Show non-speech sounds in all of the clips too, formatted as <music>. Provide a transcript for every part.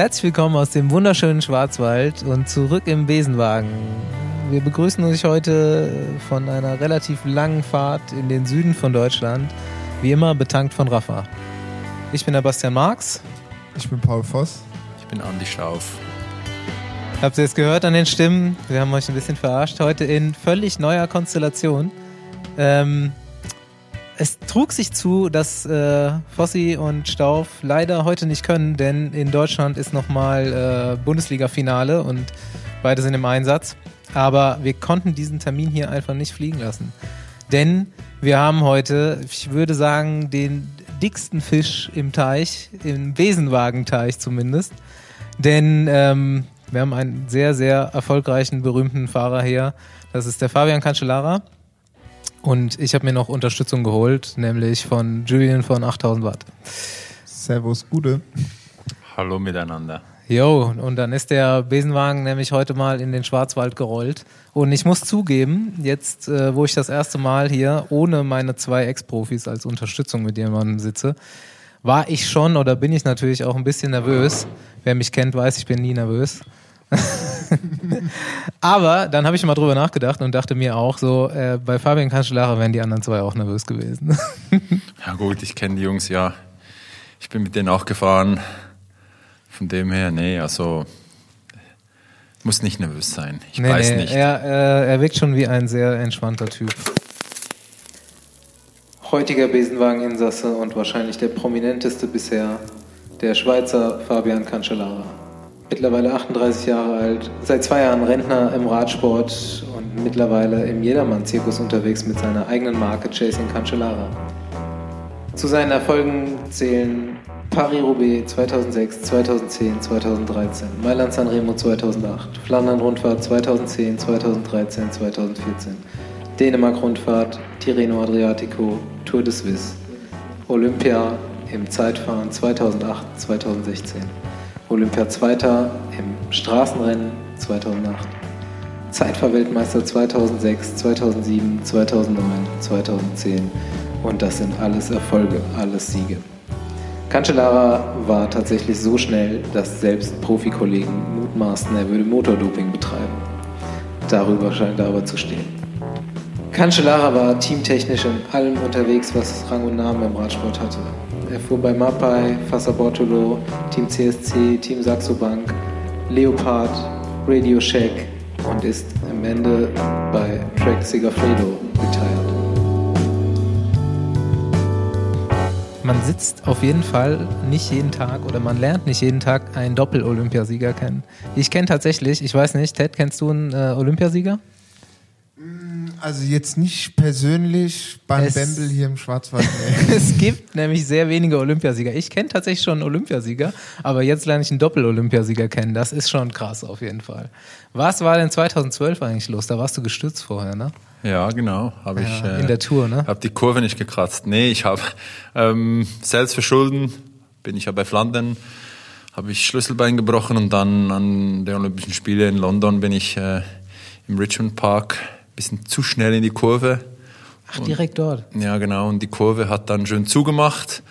Herzlich willkommen aus dem wunderschönen Schwarzwald und zurück im Besenwagen. Wir begrüßen euch heute von einer relativ langen Fahrt in den Süden von Deutschland. Wie immer betankt von Rafa. Ich bin der Bastian Marx. Ich bin Paul Voss. Ich bin Andi Schauf. Habt ihr es gehört an den Stimmen? Wir haben euch ein bisschen verarscht. Heute in völlig neuer Konstellation. Ähm, es trug sich zu, dass äh, Fossi und Stauf leider heute nicht können, denn in Deutschland ist nochmal äh, Bundesliga-Finale und beide sind im Einsatz. Aber wir konnten diesen Termin hier einfach nicht fliegen lassen. Denn wir haben heute, ich würde sagen, den dicksten Fisch im Teich, im Besenwagenteich zumindest. Denn ähm, wir haben einen sehr, sehr erfolgreichen, berühmten Fahrer hier. Das ist der Fabian Cancellara. Und ich habe mir noch Unterstützung geholt, nämlich von Julian von 8000 Watt. Servus, Gude. Hallo miteinander. Jo, und dann ist der Besenwagen nämlich heute mal in den Schwarzwald gerollt. Und ich muss zugeben, jetzt, äh, wo ich das erste Mal hier ohne meine zwei Ex-Profis als Unterstützung mit jemandem sitze, war ich schon oder bin ich natürlich auch ein bisschen nervös. Wer mich kennt, weiß, ich bin nie nervös. <laughs> Aber dann habe ich mal drüber nachgedacht und dachte mir auch so, äh, bei Fabian Kanschelarer wären die anderen zwei auch nervös gewesen. <laughs> ja gut, ich kenne die Jungs ja. Ich bin mit denen auch gefahren. Von dem her, nee, also muss nicht nervös sein. Ich nee, weiß nee, nicht. Er, äh, er wirkt schon wie ein sehr entspannter Typ. Heutiger Besenwageninsasse und wahrscheinlich der prominenteste bisher, der Schweizer Fabian Cancellara mittlerweile 38 Jahre alt, seit zwei Jahren Rentner im Radsport und mittlerweile im Jedermann-Zirkus unterwegs mit seiner eigenen Marke Chasing Cancellara. Zu seinen Erfolgen zählen Paris-Roubaix 2006, 2010, 2013, Mailand-Sanremo 2008, Flandern-Rundfahrt 2010, 2013, 2014, Dänemark-Rundfahrt, Tirreno Adriatico, Tour de Suisse, Olympia im Zeitfahren 2008, 2016. Olympia Zweiter im Straßenrennen 2008. Zeitfahrweltmeister 2006, 2007, 2009, 2010 und das sind alles Erfolge, alles Siege. Cancellara war tatsächlich so schnell, dass selbst Profikollegen mutmaßten, er würde Motordoping betreiben. Darüber scheint er aber zu stehen. Cancellara war teamtechnisch in allem unterwegs, was Rang und Namen im Radsport hatte. Er fuhr bei Mapai, Fassa Bortolo, Team CSC, Team Saxo Bank, Leopard, Radio Shack und ist am Ende bei Trek Sigafredo retired. Man sitzt auf jeden Fall nicht jeden Tag oder man lernt nicht jeden Tag einen Doppel-Olympiasieger kennen. Ich kenne tatsächlich, ich weiß nicht, Ted, kennst du einen äh, Olympiasieger? Also jetzt nicht persönlich beim es, Bembel hier im Schwarzwald. <laughs> es gibt nämlich sehr wenige Olympiasieger. Ich kenne tatsächlich schon einen Olympiasieger, aber jetzt lerne ich einen Doppel-Olympiasieger kennen. Das ist schon krass auf jeden Fall. Was war denn 2012 eigentlich los? Da warst du gestützt vorher, ne? Ja, genau. Habe ja, ich äh, in der Tour, ne? Habe die Kurve nicht gekratzt. Nee, ich habe ähm, selbst verschulden. Bin ich ja bei Flandern habe ich Schlüsselbein gebrochen und dann an den Olympischen Spielen in London bin ich äh, im Richmond Park bisschen zu schnell in die Kurve. Ach, direkt dort? Ja, genau. Und die Kurve hat dann schön zugemacht.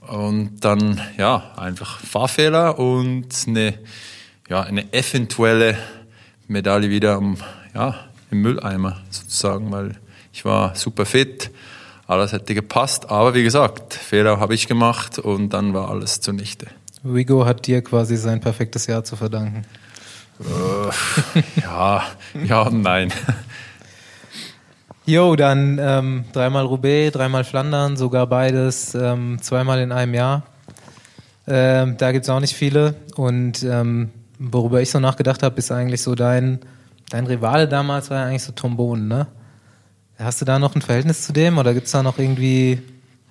Und dann, ja, einfach Fahrfehler und eine, ja, eine eventuelle Medaille wieder im, ja, im Mülleimer sozusagen, weil ich war super fit, alles hätte gepasst. Aber wie gesagt, Fehler habe ich gemacht und dann war alles zunichte. Wigo hat dir quasi sein perfektes Jahr zu verdanken. Äh, ja, ja und nein. Jo, dann ähm, dreimal Roubaix, dreimal Flandern, sogar beides, ähm, zweimal in einem Jahr. Ähm, da gibt es auch nicht viele. Und ähm, worüber ich so nachgedacht habe, ist eigentlich so dein, dein Rivale damals war ja eigentlich so Trombon, ne? Hast du da noch ein Verhältnis zu dem oder gibt es da noch irgendwie.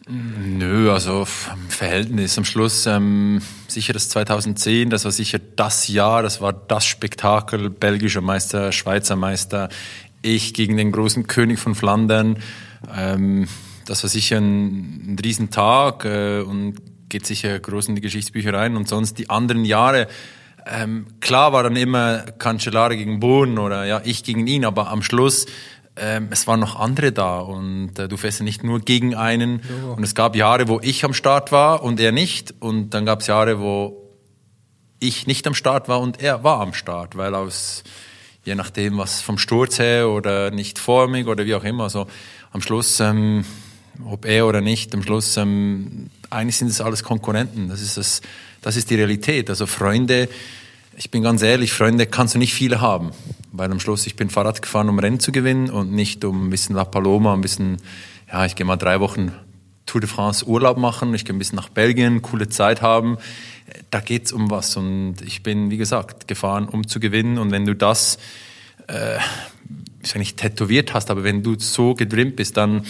Nö, also Verhältnis am Schluss ähm, sicher das 2010, das war sicher das Jahr, das war das Spektakel, belgischer Meister, Schweizer Meister, ich gegen den großen König von Flandern. Ähm, das war sicher ein, ein Riesentag äh, und geht sicher groß in die Geschichtsbücher rein. Und sonst die anderen Jahre, ähm, klar war dann immer Cancellara gegen Bohnen oder ja, ich gegen ihn, aber am Schluss ähm, es waren noch andere da und äh, du fährst ja nicht nur gegen einen. Jo. Und es gab Jahre, wo ich am Start war und er nicht. Und dann gab es Jahre, wo ich nicht am Start war und er war am Start, weil aus, je nachdem, was vom Sturz her oder nicht formig oder wie auch immer, also am Schluss, ähm, ob er oder nicht, am Schluss, ähm, eigentlich sind es alles Konkurrenten. Das ist das, das ist die Realität. Also Freunde, ich bin ganz ehrlich, Freunde kannst du nicht viele haben, weil am Schluss ich bin Fahrrad gefahren, um Rennen zu gewinnen und nicht um ein bisschen La Paloma, ein bisschen, ja, ich gehe mal drei Wochen Tour de France Urlaub machen, ich gehe ein bisschen nach Belgien, coole Zeit haben. Da geht's um was und ich bin, wie gesagt, gefahren, um zu gewinnen. Und wenn du das, äh, ich sage nicht tätowiert hast, aber wenn du so gedrimmt bist, dann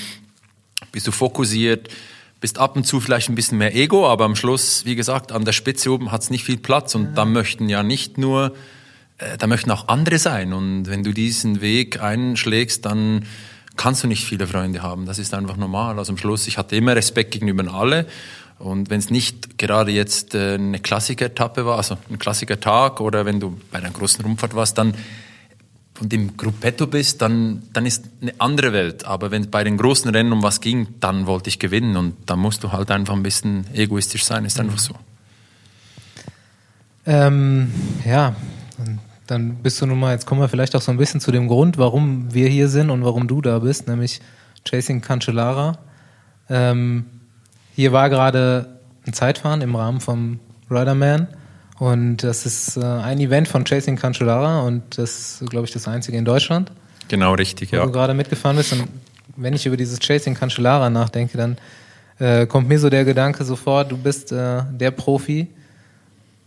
bist du fokussiert, bist ab und zu vielleicht ein bisschen mehr Ego, aber am Schluss, wie gesagt, an der Spitze oben hat es nicht viel Platz. Und da möchten ja nicht nur, äh, da möchten auch andere sein. Und wenn du diesen Weg einschlägst, dann kannst du nicht viele Freunde haben. Das ist einfach normal. Also am Schluss, ich hatte immer Respekt gegenüber alle und wenn es nicht gerade jetzt äh, eine Klassiker-Etappe war, also ein Klassiker-Tag oder wenn du bei einer großen Rundfahrt warst, dann und im Gruppetto bist, dann, dann ist eine andere Welt. Aber wenn es bei den großen Rennen um was ging, dann wollte ich gewinnen. Und da musst du halt einfach ein bisschen egoistisch sein, ist einfach so. Ähm, ja, dann bist du nun mal, jetzt kommen wir vielleicht auch so ein bisschen zu dem Grund, warum wir hier sind und warum du da bist, nämlich Chasing Cancellara. Ähm, hier war gerade ein Zeitfahren im Rahmen vom Riderman. Und das ist äh, ein Event von Chasing Cancellara und das ist, glaube ich, das einzige in Deutschland. Genau, richtig, wo ja. du gerade mitgefahren bist. Und wenn ich über dieses Chasing Cancellara nachdenke, dann äh, kommt mir so der Gedanke sofort, du bist äh, der Profi,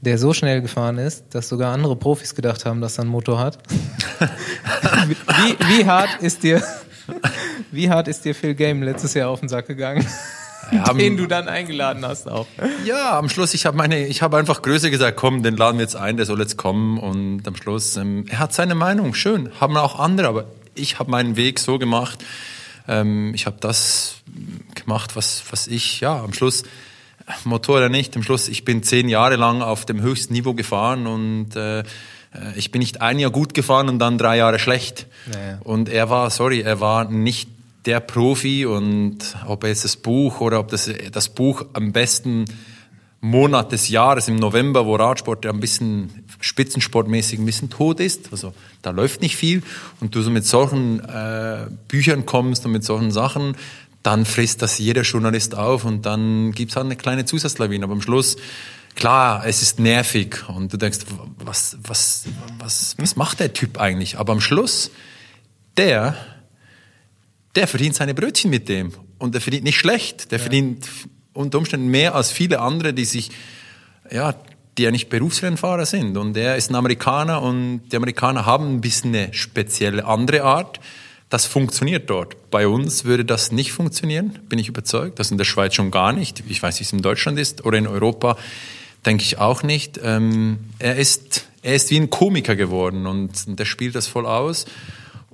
der so schnell gefahren ist, dass sogar andere Profis gedacht haben, dass er einen Motor hat. <laughs> wie, wie, hart ist dir, wie hart ist dir Phil Game letztes Jahr auf den Sack gegangen? ja, den du dann eingeladen hast auch. Ja, am Schluss, ich habe meine, ich habe einfach Größe gesagt, komm, den laden wir jetzt ein, der soll jetzt kommen und am Schluss, ähm, er hat seine Meinung, schön, haben auch andere, aber ich habe meinen Weg so gemacht, ähm, ich habe das gemacht, was, was ich, ja, am Schluss, Motor oder nicht, am Schluss, ich bin zehn Jahre lang auf dem höchsten Niveau gefahren und äh, äh ich bin nicht ein Jahr gut gefahren und dann drei Jahre schlecht. Naja. Und er war, sorry, er war nicht der Profi und ob jetzt das Buch oder ob das, das Buch am besten Monat des Jahres im November, wo Radsport ja ein bisschen spitzensportmäßig ein bisschen tot ist, also da läuft nicht viel und du so mit solchen äh, Büchern kommst und mit solchen Sachen, dann frisst das jeder Journalist auf und dann gibt's halt eine kleine Zusatzlawine. Aber am Schluss, klar, es ist nervig und du denkst, was, was, was, was macht der Typ eigentlich? Aber am Schluss, der der verdient seine Brötchen mit dem. Und der verdient nicht schlecht. Der ja. verdient unter Umständen mehr als viele andere, die sich, ja, die ja nicht Berufsrennfahrer sind. Und er ist ein Amerikaner und die Amerikaner haben ein bisschen eine spezielle andere Art. Das funktioniert dort. Bei uns würde das nicht funktionieren, bin ich überzeugt. Das in der Schweiz schon gar nicht. Ich weiß wie es in Deutschland ist oder in Europa, denke ich auch nicht. Ähm, er ist, er ist wie ein Komiker geworden und, der spielt das voll aus.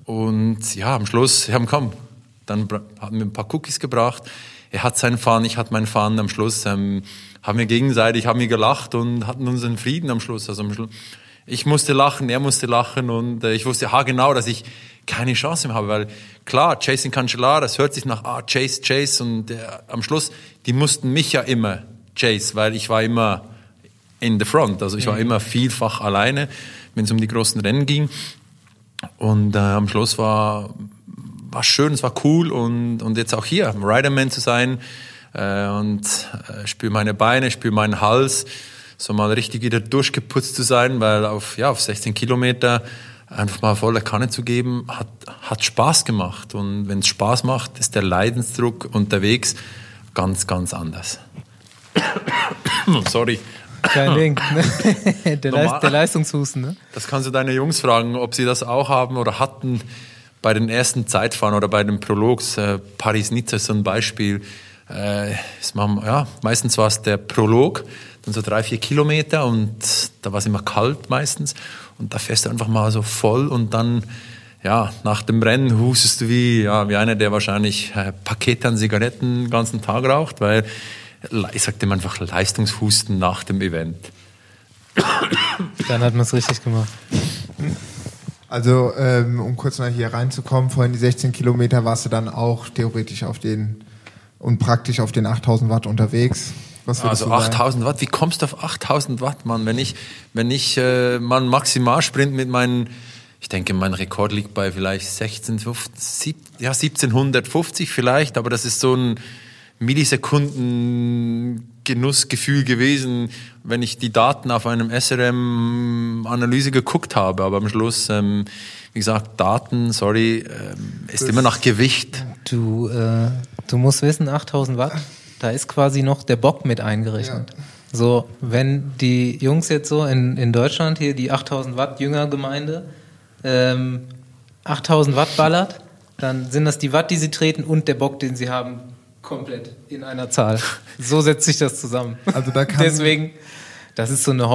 Und ja, am Schluss, ja, komm, dann haben wir ein paar Cookies gebracht. Er hat seinen Fahren, ich hatte meinen Fahren. Am Schluss ähm, haben wir gegenseitig, haben wir gelacht und hatten unseren Frieden am Schluss. Also am Schluss, ich musste lachen, er musste lachen und äh, ich wusste ha genau, dass ich keine Chance mehr habe, weil klar, Chasing Cancellara, das hört sich nach ah, Chase, Chase und äh, am Schluss, die mussten mich ja immer chase, weil ich war immer in the front, also ich war mhm. immer vielfach alleine, wenn es um die großen Rennen ging. Und äh, am Schluss war war schön, es war cool und, und jetzt auch hier, Riderman zu sein äh, und äh, spüre meine Beine, spüre meinen Hals, so mal richtig wieder durchgeputzt zu sein, weil auf, ja, auf 16 Kilometer einfach mal volle Kanne zu geben, hat, hat Spaß gemacht. Und wenn es Spaß macht, ist der Leidensdruck unterwegs ganz, ganz anders. <coughs> Sorry. Kein Ding. <coughs> der, Leist, der Leistungshusten, ne? Das kannst du deine Jungs fragen, ob sie das auch haben oder hatten bei den ersten Zeitfahren oder bei den Prologs, äh, Paris-Nizza ist so ein Beispiel, äh, ist man, ja, meistens war es der Prolog, dann so drei, vier Kilometer und da war es immer kalt meistens und da fährst du einfach mal so voll und dann, ja, nach dem Rennen hustest du wie, ja, wie einer, der wahrscheinlich äh, Pakete an Zigaretten den ganzen Tag raucht, weil ich sag dem einfach Leistungshusten nach dem Event. Dann hat man es richtig gemacht. Also, ähm, um kurz mal hier reinzukommen, vorhin die 16 Kilometer warst du dann auch theoretisch auf den und praktisch auf den 8000 Watt unterwegs. Also 8000 Watt, wie kommst du auf 8000 Watt, Mann? Wenn ich, wenn ich äh, mal Maximalsprint mit meinen, ich denke, mein Rekord liegt bei vielleicht 16, 15, ja, 1750 vielleicht, aber das ist so ein Millisekunden Genussgefühl gewesen, wenn ich die Daten auf einem SRM-Analyse geguckt habe. Aber am Schluss, ähm, wie gesagt, Daten, sorry, ähm, ist das immer nach Gewicht. Du, äh, du musst wissen, 8000 Watt, da ist quasi noch der Bock mit eingerechnet. Ja. So, wenn die Jungs jetzt so in, in Deutschland hier, die 8000 Watt Jüngergemeinde, ähm, 8000 Watt ballert, dann sind das die Watt, die sie treten und der Bock, den sie haben, komplett in einer Zahl. So setzt sich das zusammen. Also da kann Deswegen, das ist so eine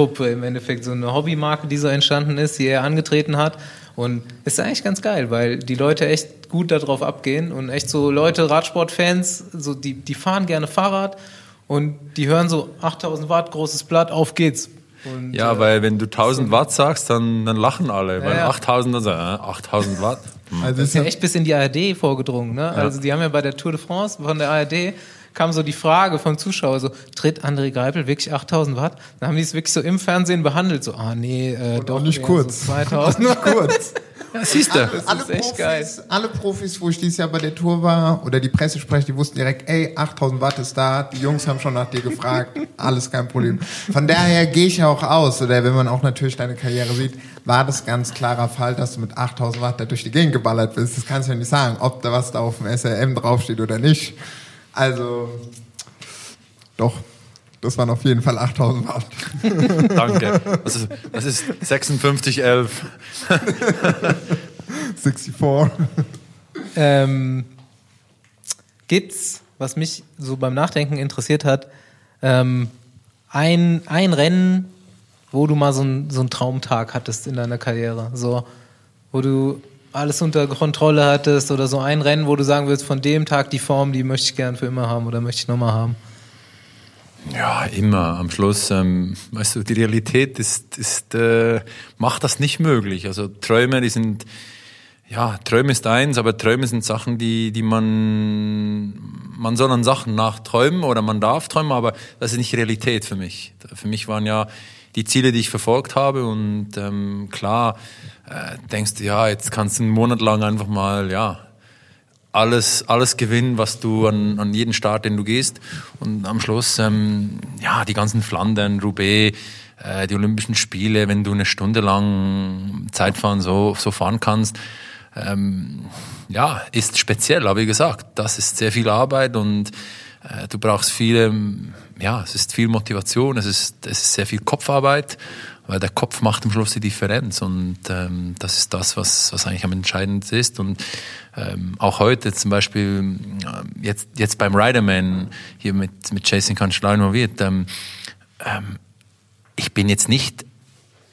Hobby-Truppe im Endeffekt, so eine Hobbymarke, die so entstanden ist, die er angetreten hat. Und ist eigentlich ganz geil, weil die Leute echt gut darauf abgehen und echt so Leute, Radsportfans, so die, die fahren gerne Fahrrad und die hören so 8000 Watt, großes Blatt, auf geht's. Und, ja, äh, weil wenn du 1000 Watt sagst, dann, dann lachen alle. Ja, weil ja. 8000, dann sagen, äh, 8000 Watt. Hm. Also das ist ja echt bis in die ARD vorgedrungen. Ne? Ja. Also die haben ja bei der Tour de France von der ARD kam so die Frage vom Zuschauer so, tritt André Greipel wirklich 8000 Watt? Dann haben die es wirklich so im Fernsehen behandelt, so, ah nee, äh, doch nicht kurz. So 2000. <laughs> nicht kurz. <laughs> Ja, siehst du. Alle, alle, Profis, alle Profis, wo ich dieses Jahr bei der Tour war, oder die Pressesprecher, die wussten direkt, ey, 8000 Watt ist da, die Jungs haben schon nach dir gefragt, <laughs> alles kein Problem. Von daher gehe ich auch aus, oder wenn man auch natürlich deine Karriere sieht, war das ganz klarer Fall, dass du mit 8000 Watt da durch die Gegend geballert bist. Das kannst du ja nicht sagen, ob da was da auf dem SRM draufsteht oder nicht. Also, doch. Das waren auf jeden Fall 8000 Watt. <laughs> Danke. Das ist, das ist 5611. 64. <laughs> Ähm, gibt's, was mich so beim Nachdenken interessiert hat, ähm, ein, ein Rennen, wo du mal so, ein, so einen Traumtag hattest in deiner Karriere? So, wo du alles unter Kontrolle hattest oder so ein Rennen, wo du sagen willst, von dem Tag die Form, die möchte ich gern für immer haben oder möchte ich nochmal haben? Ja, immer. Am Schluss, ähm, weißt du, die Realität ist, ist äh, macht das nicht möglich. Also Träume, die sind, ja, Träume ist eins, aber Träume sind Sachen, die, die man, man soll an Sachen nachträumen oder man darf träumen, aber das ist nicht Realität für mich. Für mich waren ja die Ziele, die ich verfolgt habe und ähm, klar äh, denkst du, ja, jetzt kannst du einen Monat lang einfach mal, ja, alles, alles gewinnen, was du an, an jeden Start, den du gehst. Und am Schluss, ähm, ja, die ganzen Flandern, Roubaix, äh, die Olympischen Spiele, wenn du eine Stunde lang Zeitfahren so, so fahren kannst, ähm, ja, ist speziell. Aber wie gesagt, das ist sehr viel Arbeit und äh, du brauchst viele, ja, es ist viel Motivation, es ist, es ist sehr viel Kopfarbeit weil der Kopf macht am Schluss die Differenz und ähm, das ist das, was, was eigentlich am entscheidendsten ist. Und ähm, auch heute zum Beispiel, äh, jetzt, jetzt beim Riderman hier mit, mit Jason Kanzler involviert, ähm, ähm, ich bin jetzt nicht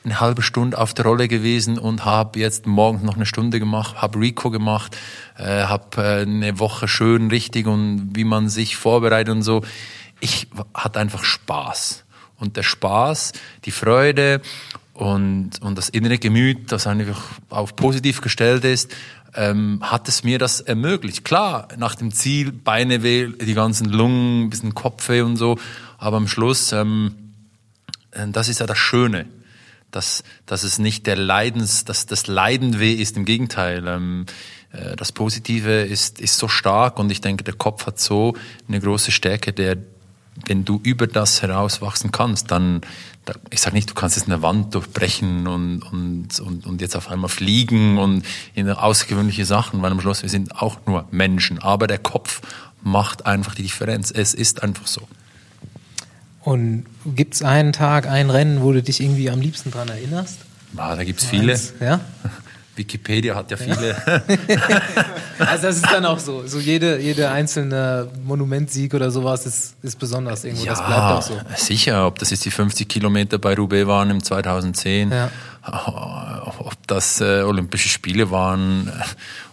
eine halbe Stunde auf der Rolle gewesen und habe jetzt morgens noch eine Stunde gemacht, habe Rico gemacht, äh, habe äh, eine Woche schön richtig und wie man sich vorbereitet und so. Ich hatte einfach Spaß und der Spaß, die Freude und, und das innere Gemüt, das einfach auf positiv gestellt ist, ähm, hat es mir das ermöglicht. Klar, nach dem Ziel, Beine weh, die ganzen Lungen, ein bisschen Kopfweh und so, aber am Schluss, ähm, äh, das ist ja das Schöne, dass, dass es nicht der Leidens, dass das Leiden weh ist, im Gegenteil. Ähm, äh, das Positive ist, ist so stark und ich denke, der Kopf hat so eine große Stärke, der wenn du über das herauswachsen kannst, dann, ich sage nicht, du kannst jetzt eine Wand durchbrechen und, und, und, und jetzt auf einmal fliegen und in außergewöhnliche Sachen, weil am Schluss wir sind auch nur Menschen. Aber der Kopf macht einfach die Differenz. Es ist einfach so. Und gibt es einen Tag, ein Rennen, wo du dich irgendwie am liebsten dran erinnerst? Ah, da gibt es viele. Ja? <laughs> Wikipedia hat ja viele. <laughs> also das ist dann auch so. So jede, jede einzelne Monumentsieg oder sowas ist, ist besonders irgendwo. Ja, das bleibt auch so. Sicher, ob das jetzt die 50 Kilometer bei Roubaix waren im 2010, ja. ob das äh, Olympische Spiele waren,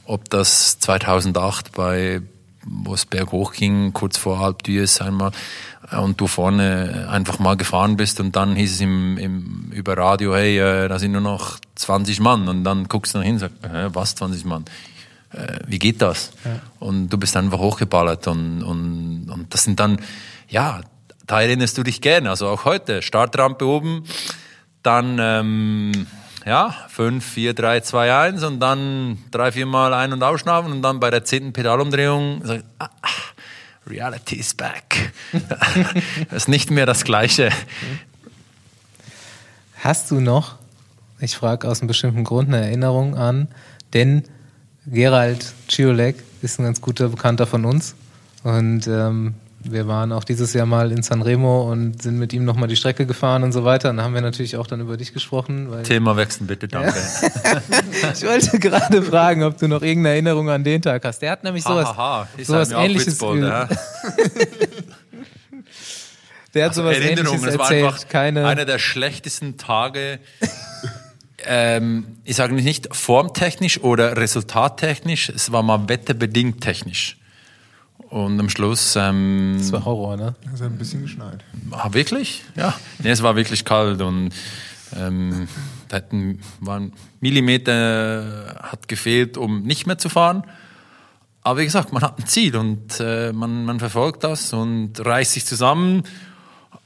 ob das 2008 bei wo es berghoch ging, kurz vor Alp d'Huez einmal, äh, und du vorne einfach mal gefahren bist und dann hieß es im, im, über Radio, hey, äh, da sind nur noch 20 Mann und dann guckst du nach hin und sagst, äh, was 20 Mann? Äh, wie geht das? Ja. Und du bist einfach hochgeballert und, und, und das sind dann ja, da erinnerst du dich gerne. Also auch heute, Startrampe oben, dann ähm, ja, 5, 4, 3, 2, 1 und dann drei, vier Mal ein- und ausschnaufen und dann bei der zehnten Pedalumdrehung sagt, ah, ah, Reality is back. <laughs> das ist nicht mehr das Gleiche. Hast du noch, ich frage aus einem bestimmten Grund, eine Erinnerung an, denn Gerald Ciolek ist ein ganz guter Bekannter von uns und ähm, wir waren auch dieses Jahr mal in Sanremo und sind mit ihm nochmal die Strecke gefahren und so weiter. Und da haben wir natürlich auch dann über dich gesprochen. Thema wechseln bitte, danke. <laughs> Ich wollte gerade fragen, ob du noch irgendeine Erinnerung an den Tag hast. Der hat nämlich sowas, ha, ha, ha. sowas ähnliches. Ja. <laughs> Der hat also sowas Erinnerung, ähnliches das erzählt. war einfach Keine einer der schlechtesten Tage. ähm, ich sage nicht formtechnisch oder resultattechnisch, es war mal wetterbedingt technisch. Und am Schluss. Ähm, das war Horror, ne? Es hat ein bisschen geschneit. Ah, wirklich? Ja. Nee, es war wirklich kalt und ähm, da hatten, waren Millimeter hat gefehlt, um nicht mehr zu fahren. Aber wie gesagt, man hat ein Ziel und äh, man, man verfolgt das und reißt sich zusammen.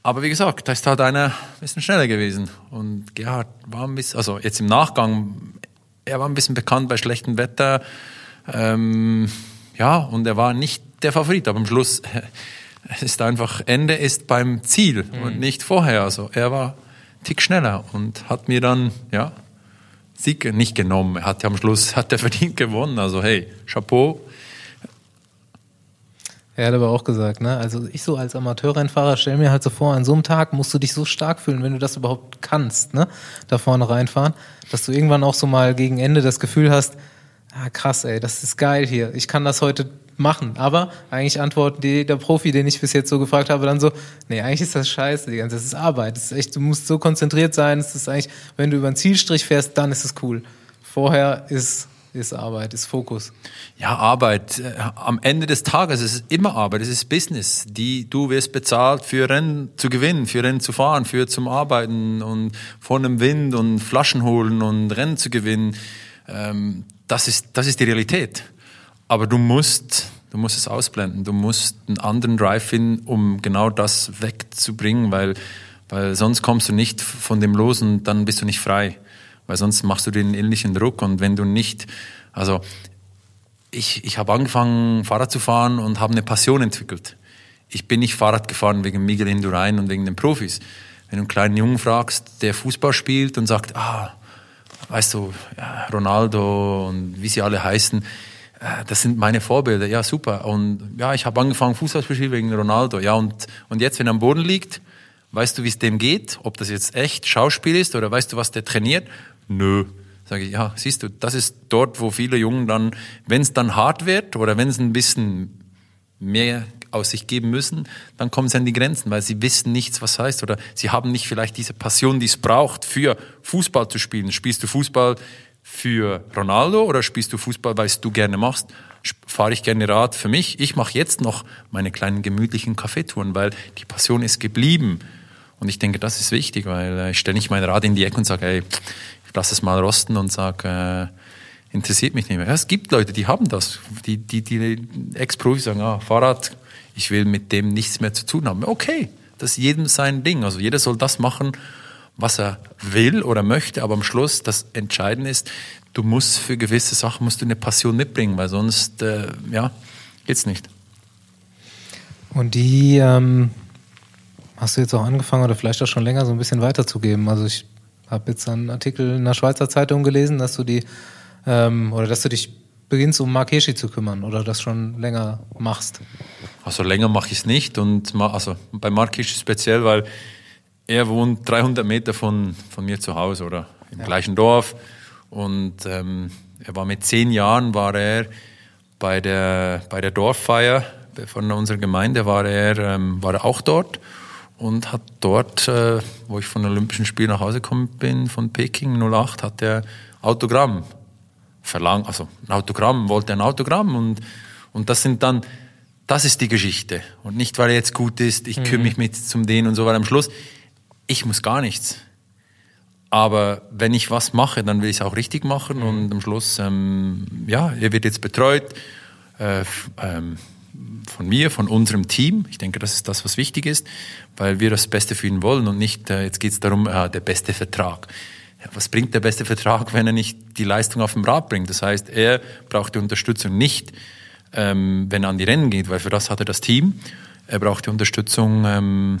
Aber wie gesagt, da ist halt einer ein bisschen schneller gewesen. Und Gerhard war ein bisschen, also jetzt im Nachgang, er war ein bisschen bekannt bei schlechtem Wetter. Ähm, ja, und er war nicht der Favorit, aber am Schluss <laughs> es ist einfach, Ende ist beim Ziel mhm. und nicht vorher. Also er war ein Tick schneller und hat mir dann, ja, Sieg nicht genommen. Er hat ja am Schluss, <laughs> hat er verdient gewonnen. Also hey, Chapeau. Er hat aber auch gesagt, ne? Also ich so als Amateurrennfahrer stell mir halt so vor, an so einem Tag musst du dich so stark fühlen, wenn du das überhaupt kannst, ne? Da vorne reinfahren, dass du irgendwann auch so mal gegen Ende das Gefühl hast, ah, krass, ey, das ist geil hier. Ich kann das heute machen. Aber eigentlich antworten die, der Profi, den ich bis jetzt so gefragt habe, dann so, nee, eigentlich ist das scheiße, die ganze, das ist Arbeit. Das ist echt, du musst so konzentriert sein. Es ist eigentlich, wenn du über den Zielstrich fährst, dann ist es cool. Vorher ist ist Arbeit, ist Fokus. Ja, Arbeit. Am Ende des Tages ist es immer Arbeit, es ist Business. Die, du wirst bezahlt für Rennen zu gewinnen, für Rennen zu fahren, für zum Arbeiten und vor dem Wind und Flaschen holen und Rennen zu gewinnen. Ähm, das ist, das ist die Realität. Aber du musst, du musst es ausblenden. Du musst einen anderen Drive finden, um genau das wegzubringen, weil, weil sonst kommst du nicht von dem los und dann bist du nicht frei. Weil sonst machst du den ähnlichen Druck und wenn du nicht, also ich, ich habe angefangen Fahrrad zu fahren und habe eine Passion entwickelt. Ich bin nicht Fahrrad gefahren wegen Miguel Indurain und wegen den Profis. Wenn du einen kleinen Jungen fragst, der Fußball spielt und sagt, ah, weißt du, Ronaldo und wie sie alle heißen, das sind meine Vorbilder. Ja, super. Und ja, ich habe angefangen Fußball zu spielen wegen Ronaldo. Ja, und, und jetzt, wenn er am Boden liegt, weißt du, wie es dem geht? Ob das jetzt echt Schauspiel ist oder weißt du, was der trainiert? Nö. Sage ich, ja, siehst du, das ist dort, wo viele Jungen dann, wenn es dann hart wird oder wenn es ein bisschen mehr aus sich geben müssen, dann kommen sie an die Grenzen, weil sie wissen nichts, was heißt oder sie haben nicht vielleicht diese Passion, die es braucht, für Fußball zu spielen. Spielst du Fußball für Ronaldo oder spielst du Fußball, weil du gerne machst? Fahre ich gerne Rad für mich? Ich mache jetzt noch meine kleinen gemütlichen Kaffeetouren, weil die Passion ist geblieben. Und ich denke, das ist wichtig, weil ich stelle nicht mein Rad in die Ecke und sage, ey, ich lasse es mal rosten und sage, äh, interessiert mich nicht mehr. Ja, es gibt Leute, die haben das. Die, die, die Ex-Profis sagen, ah, Fahrrad, ich will mit dem nichts mehr zu tun haben. Okay, das ist jedem sein Ding. Also jeder soll das machen, was er will oder möchte, aber am Schluss das Entscheidende ist, du musst für gewisse Sachen musst du eine Passion mitbringen, weil sonst äh, ja geht's nicht. Und die ähm, hast du jetzt auch angefangen oder vielleicht auch schon länger so ein bisschen weiterzugeben. Also ich habe jetzt einen Artikel in der Schweizer Zeitung gelesen, dass du die ähm, oder dass du dich beginnst, um Mark Hirschi zu kümmern oder das schon länger machst. Also länger mache ich es nicht und also bei Mark Hirschi speziell, weil er wohnt 300 Meter von, von mir zu Hause oder im ja. gleichen Dorf und ähm, er war mit zehn Jahren war er bei der bei der Dorffeier von unserer Gemeinde war er ähm, war er auch dort und hat dort, äh, wo ich von den Olympischen Spielen nach Hause gekommen bin, von Peking 08, hat er Autogramm verlangt, also ein Autogramm, wollte ein Autogramm und, und das sind dann, das ist die Geschichte. Und nicht, weil er jetzt gut ist, ich mhm. kümmere mich mit zum den und so, weil am Schluss, ich muss gar nichts. Aber wenn ich was mache, dann will ich es auch richtig machen mhm. und am Schluss, ähm, ja, er wird jetzt betreut, äh, ähm, von mir, von unserem Team. Ich denke, das ist das, was wichtig ist, weil wir das Beste für ihn wollen und nicht, äh, jetzt geht es darum, äh, der beste Vertrag. Ja, was bringt der beste Vertrag, wenn er nicht die Leistung auf dem Rad bringt? Das heißt, er braucht die Unterstützung nicht, ähm, wenn er an die Rennen geht, weil für das hat er das Team. Er braucht die Unterstützung, ähm,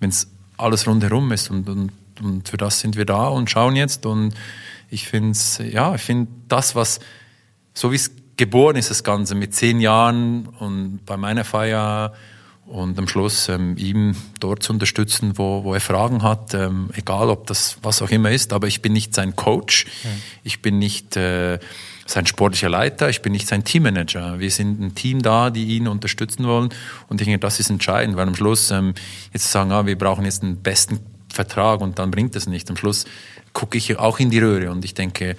wenn es alles rundherum ist und, und, und für das sind wir da und schauen jetzt und ich finde ja, ich finde das, was, so wie es geboren ist, das Ganze mit zehn Jahren und bei meiner Feier und am Schluss ähm, ihm dort zu unterstützen, wo, wo er Fragen hat, ähm, egal ob das was auch immer ist, aber ich bin nicht sein Coach, ja. ich bin nicht äh, sein sportlicher Leiter, ich bin nicht sein Teammanager. Wir sind ein Team da, die ihn unterstützen wollen und ich denke, das ist entscheidend, weil am Schluss ähm, jetzt sagen, ah, wir brauchen jetzt den besten Vertrag und dann bringt es nicht. Am Schluss gucke ich auch in die Röhre und ich denke,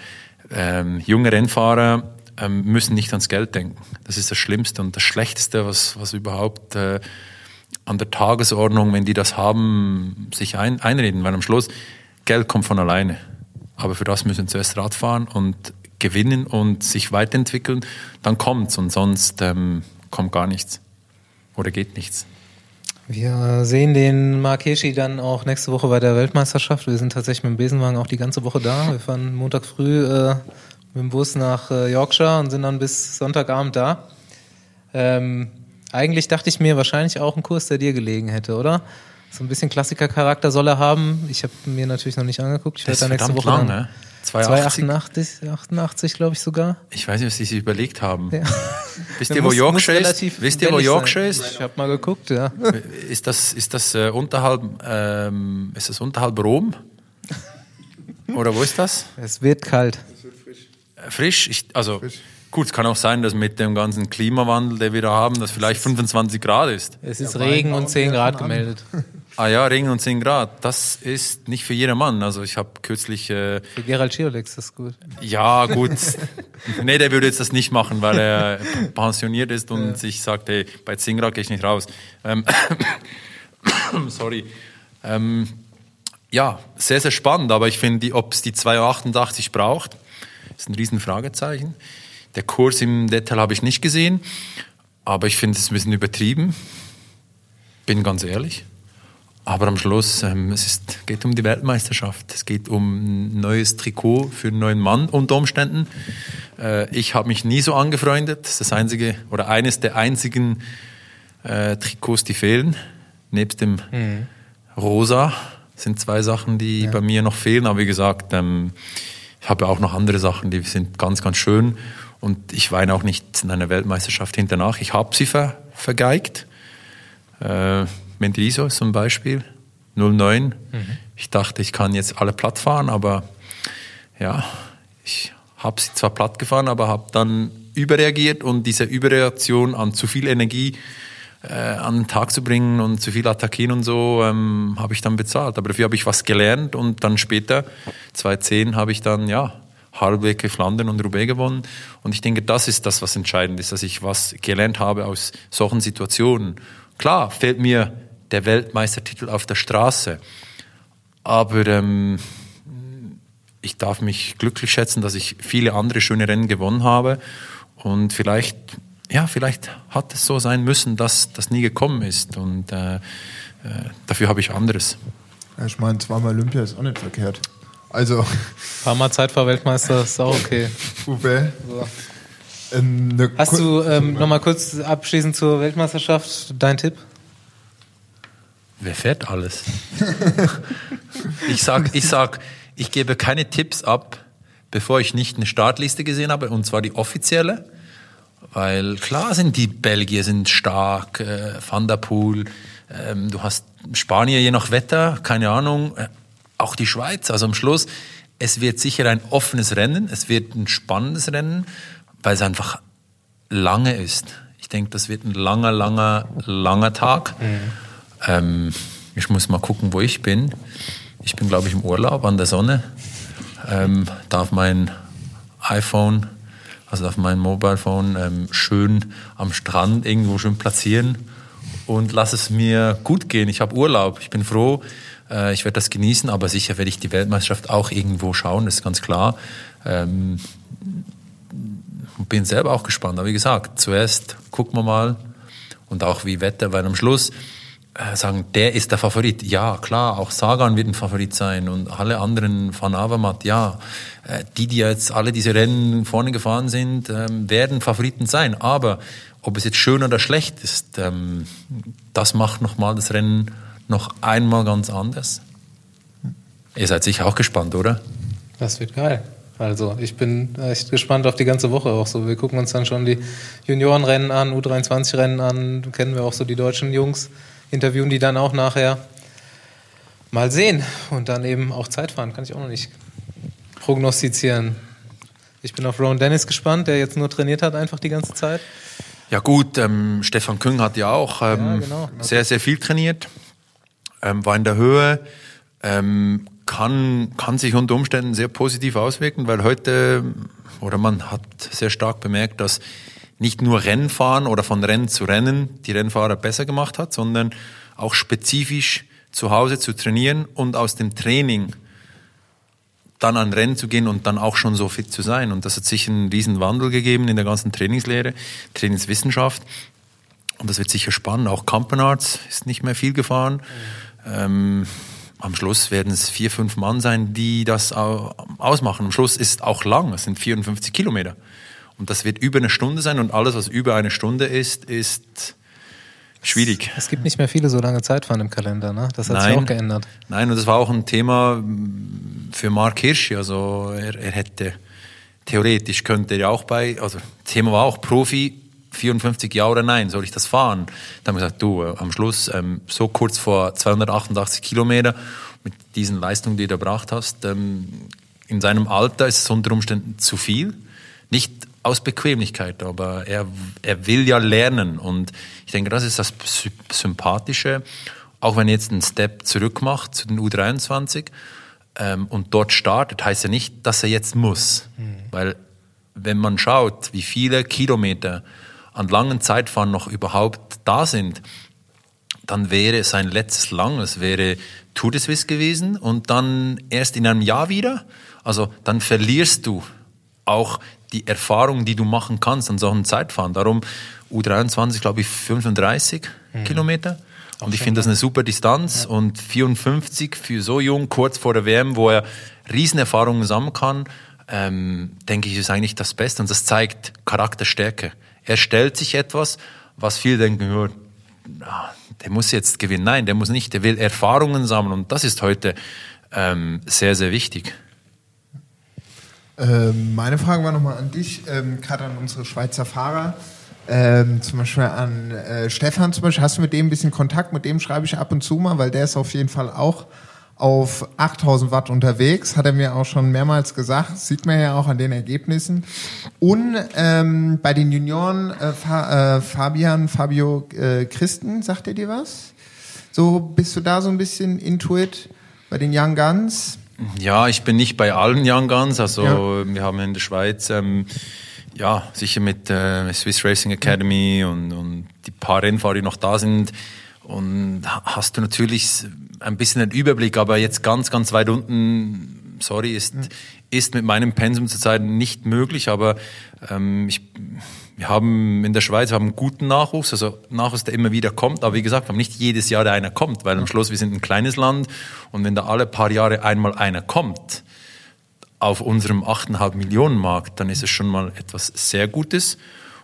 ähm, junge Rennfahrer ähm, müssen nicht ans Geld denken. Das ist das Schlimmste und das Schlechteste, was, was überhaupt äh, an der Tagesordnung, wenn die das haben, sich ein, einreden. Weil am Schluss, Geld kommt von alleine. Aber für das müssen sie zuerst Rad fahren und gewinnen und sich weiterentwickeln. Dann kommt's und sonst ähm, kommt gar nichts. Oder geht nichts. Wir sehen den Markeshi dann auch nächste Woche bei der Weltmeisterschaft. Wir sind tatsächlich mit dem Besenwagen auch die ganze Woche da. Wir fahren Montag früh äh, mit dem Bus nach äh, Yorkshire und sind dann bis Sonntagabend da. Ähm, eigentlich dachte ich mir wahrscheinlich auch ein Kurs, der dir gelegen hätte, oder? So ein bisschen Klassikercharakter soll er haben. Ich habe mir natürlich noch nicht angeguckt. Ich werde da nächste Woche lang, ne? 288, 88, glaube ich sogar. Ich weiß nicht, was sie sich überlegt haben. Ja. <laughs> Wisst ihr, wo Yorkshire ist? Wisst ihr, wo Yorkshire ist? Ich habe mal geguckt, ja. <laughs> Ist das, ist das äh, unterhalb, ähm, ist das unterhalb Rom? Oder wo ist das? Es wird kalt frisch. Ich, also frisch. gut, es kann auch sein, dass mit dem ganzen Klimawandel, den wir da haben, das vielleicht 25 Grad ist. Es ist ja, Regen und 10 Grad gemeldet. Ah ja, Regen und 10 Grad. Das ist nicht für jedermann. Also ich habe kürzlich... Äh, für Gerald Schiolex ist das gut. Ja, gut. nee, der würde jetzt das nicht machen, weil er pensioniert ist und ja. sich sagt, hey, bei 10 Grad gehe ich nicht raus. Ähm, <coughs> sorry. Ähm, ja, sehr, sehr spannend, aber ich finde, ob es die 288 braucht, ist ein Riesenfragezeichen. Der Kurs im Detail habe ich nicht gesehen, aber ich finde es ein bisschen übertrieben. Bin ganz ehrlich. Aber am Schluss, ähm, es ist, geht um die Weltmeisterschaft. Es geht um ein neues Trikot für einen neuen Mann unter Umständen. Äh, ich habe mich nie so angefreundet. Das ist das einzige oder eines der einzigen äh, Trikots, die fehlen. Nebst dem mhm. Rosa sind zwei Sachen, die ja. bei mir noch fehlen. Aber wie gesagt, ähm, ich habe auch noch andere Sachen, die sind ganz, ganz schön. Und ich weine auch nicht in einer Weltmeisterschaft hinternach. Ich habe sie ver, vergeigt. Äh, Mendriso ist zum Beispiel, 09. Mhm. Ich dachte, ich kann jetzt alle platt fahren, aber ja, ich habe sie zwar platt gefahren, aber habe dann überreagiert und diese Überreaktion an zu viel Energie äh, an den Tag zu bringen und zu viel attackieren und so, ähm, habe ich dann bezahlt. Aber dafür habe ich was gelernt und dann später, 2010, habe ich dann, ja, Halbwege Flandern und Roubaix gewonnen. Und ich denke, das ist das, was entscheidend ist, dass ich was gelernt habe aus solchen Situationen. Klar, fehlt mir der Weltmeistertitel auf der Straße. Aber ähm, ich darf mich glücklich schätzen, dass ich viele andere schöne Rennen gewonnen habe. Und vielleicht ja, vielleicht hat es so sein müssen, dass das nie gekommen ist. Und äh, äh, dafür habe ich anderes. ich meine, zweimal Olympia ist auch nicht verkehrt. Also. Ein paar Mal Zeitfahrweltmeister ist auch okay. <laughs> Uwe. So. Ähm, Hast du ähm, nochmal kurz abschließend zur Weltmeisterschaft dein Tipp? Wer fährt alles? ich sag, ich sag, ich gebe keine Tipps ab, bevor ich nicht eine Startliste gesehen habe, und zwar die offizielle. Weil klar sind die Belgier sind stark, äh, Van der Poel, ähm, du hast Spanier je nach Wetter, keine Ahnung, äh, auch die Schweiz. Also am Schluss, es wird sicher ein offenes Rennen, es wird ein spannendes Rennen, weil es einfach lange ist. Ich denke, das wird ein langer, langer, langer Tag. Mhm. Ähm, ich muss mal gucken, wo ich bin. Ich bin, glaube ich, im Urlaub an der Sonne. Ähm, darf mein iPhone also auf meinem Mobile Phone ähm, schön am Strand irgendwo schön platzieren und lass es mir gut gehen. Ich habe Urlaub, ich bin froh, äh, ich werde das genießen, aber sicher werde ich die Weltmeisterschaft auch irgendwo schauen, das ist ganz klar. Ähm, bin selber auch gespannt, aber wie gesagt, zuerst gucken wir mal und auch wie Wetter, weil am Schluss sagen, der ist der Favorit. Ja, klar, auch Sagan wird ein Favorit sein und alle anderen von Avermaet, ja. Äh, die, die jetzt alle diese Rennen vorne gefahren sind, ähm, werden Favoriten sein. Aber ob es jetzt schön oder schlecht ist, ähm, das macht nochmal das Rennen noch einmal ganz anders. Ihr seid sicher auch gespannt, oder? Das wird geil. Also ich bin echt gespannt auf die ganze Woche auch so. Wir gucken uns dann schon die Juniorenrennen an, U23-Rennen an, kennen wir auch so die deutschen Jungs, interviewen die dann auch nachher. Mal sehen und dann eben auch Zeitfahren, kann ich auch noch nicht prognostizieren. Ich bin auf Rowan Dennis gespannt, der jetzt nur trainiert hat einfach die ganze Zeit. Ja gut, ähm, Stefan Küng hat ja auch ähm, ja, genau. sehr, sehr viel trainiert, ähm, war in der Höhe, ähm, kann, kann sich unter Umständen sehr positiv auswirken, weil heute, oder man hat sehr stark bemerkt, dass nicht nur Rennfahren oder von Rennen zu Rennen die Rennfahrer besser gemacht hat, sondern auch spezifisch zu Hause zu trainieren und aus dem Training dann an Rennen zu gehen und dann auch schon so fit zu sein. Und das hat sicher einen riesen Wandel gegeben in der ganzen Trainingslehre, Trainingswissenschaft. Und das wird sicher spannend. Auch Campenarts ist nicht mehr viel gefahren. Mhm. Ähm, am Schluss werden es vier, fünf Mann sein, die das ausmachen. Am Schluss ist auch lang, es sind 54 Kilometer. Und das wird über eine Stunde sein und alles, was über eine Stunde ist, ist schwierig. Es gibt nicht mehr viele so lange Zeitfahren im Kalender, ne? Das hat Nein. sich auch geändert. Nein, und das war auch ein Thema für Mark Hirschi. Also er, er hätte theoretisch könnte er ja auch bei, also Thema war auch Profi 54 Ja oder Nein, soll ich das fahren? Dann haben wir gesagt, du, äh, am Schluss, ähm, so kurz vor 288 Kilometer, mit diesen Leistungen, die du erbracht hast, ähm, in seinem Alter ist es unter Umständen zu viel. Nicht aus Bequemlichkeit, aber er, er will ja lernen und ich denke, das ist das Sympathische, auch wenn er jetzt einen Step zurück macht zu den U23 ähm, und dort startet, heißt ja nicht, dass er jetzt muss, mhm. weil wenn man schaut, wie viele Kilometer an langen Zeitfahren noch überhaupt da sind, dann wäre sein letztes langes, wäre Tour de Suisse gewesen und dann erst in einem Jahr wieder. Also dann verlierst du auch die Erfahrung, die du machen kannst an solchen Zeitfahren. Darum U23, glaube ich, 35 mhm. Kilometer. Und ich finde das eine super Distanz ja. und 54 für so jung, kurz vor der WM, wo er Riesenerfahrungen sammeln kann, ähm, denke ich, ist eigentlich das Beste und das zeigt Charakterstärke. Er stellt sich etwas, was viele denken, ja, der muss jetzt gewinnen. Nein, der muss nicht. Der will Erfahrungen sammeln und das ist heute ähm, sehr, sehr wichtig. Ähm, meine Frage war nochmal an dich, ähm, gerade an unsere Schweizer Fahrer. Ähm, zum Beispiel an äh, Stefan zum Beispiel. Hast du mit dem ein bisschen Kontakt? Mit dem schreibe ich ab und zu mal, weil der ist auf jeden Fall auch auf 8000 Watt unterwegs, hat er mir auch schon mehrmals gesagt, sieht man ja auch an den Ergebnissen. Und ähm, bei den Junioren äh, Fa äh, Fabian, Fabio äh, Christen, sagt er dir was? So bist du da so ein bisschen intuit bei den Young Guns? Ja, ich bin nicht bei allen Young Guns, also ja. wir haben in der Schweiz ähm, ja sicher mit äh, Swiss Racing Academy und, und die paar Rennfahrer, die noch da sind, und hast du natürlich ein bisschen einen Überblick, aber jetzt ganz, ganz weit unten, sorry, ist, mhm. ist mit meinem Pensum zurzeit nicht möglich, aber ähm, ich, wir haben in der Schweiz wir haben einen guten Nachwuchs, also Nachwuchs, der immer wieder kommt, aber wie gesagt, wir haben nicht jedes Jahr der einer kommt, weil am Schluss wir sind ein kleines Land und wenn da alle paar Jahre einmal einer kommt, auf unserem 8,5 Millionen Markt, dann ist es schon mal etwas sehr Gutes.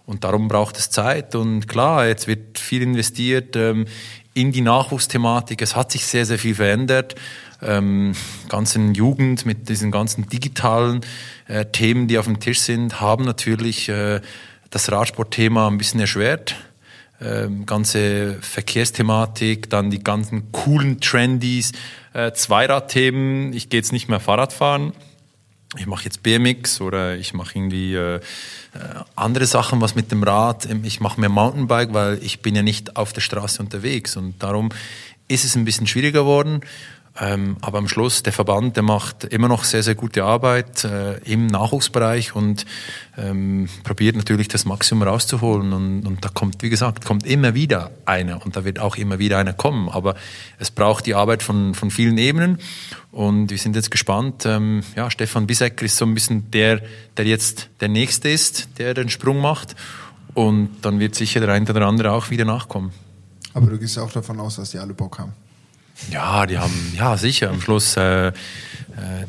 Und darum braucht es Zeit. Und klar, jetzt wird viel investiert ähm, in die Nachwuchsthematik. Es hat sich sehr, sehr viel verändert. Ähm, ganzen Jugend mit diesen ganzen digitalen äh, Themen, die auf dem Tisch sind, haben natürlich äh, das Radsportthema ein bisschen erschwert. Ähm, ganze Verkehrsthematik, dann die ganzen coolen Trendies, äh, Zweiradthemen. Ich gehe jetzt nicht mehr Fahrrad fahren ich mache jetzt BMX oder ich mache irgendwie äh, äh, andere Sachen, was mit dem Rad. Ich mache mehr Mountainbike, weil ich bin ja nicht auf der Straße unterwegs und darum ist es ein bisschen schwieriger geworden. Ähm, aber am Schluss, der Verband, der macht immer noch sehr, sehr gute Arbeit äh, im Nachwuchsbereich und ähm, probiert natürlich das Maximum rauszuholen. Und, und da kommt, wie gesagt, kommt immer wieder einer und da wird auch immer wieder einer kommen. Aber es braucht die Arbeit von, von vielen Ebenen und wir sind jetzt gespannt. Ähm, ja, Stefan Bisecker ist so ein bisschen der, der jetzt der Nächste ist, der den Sprung macht. Und dann wird sicher der eine oder andere auch wieder nachkommen. Aber du gehst auch davon aus, dass die alle Bock haben. Ja, die haben, ja sicher, am Schluss, äh, äh,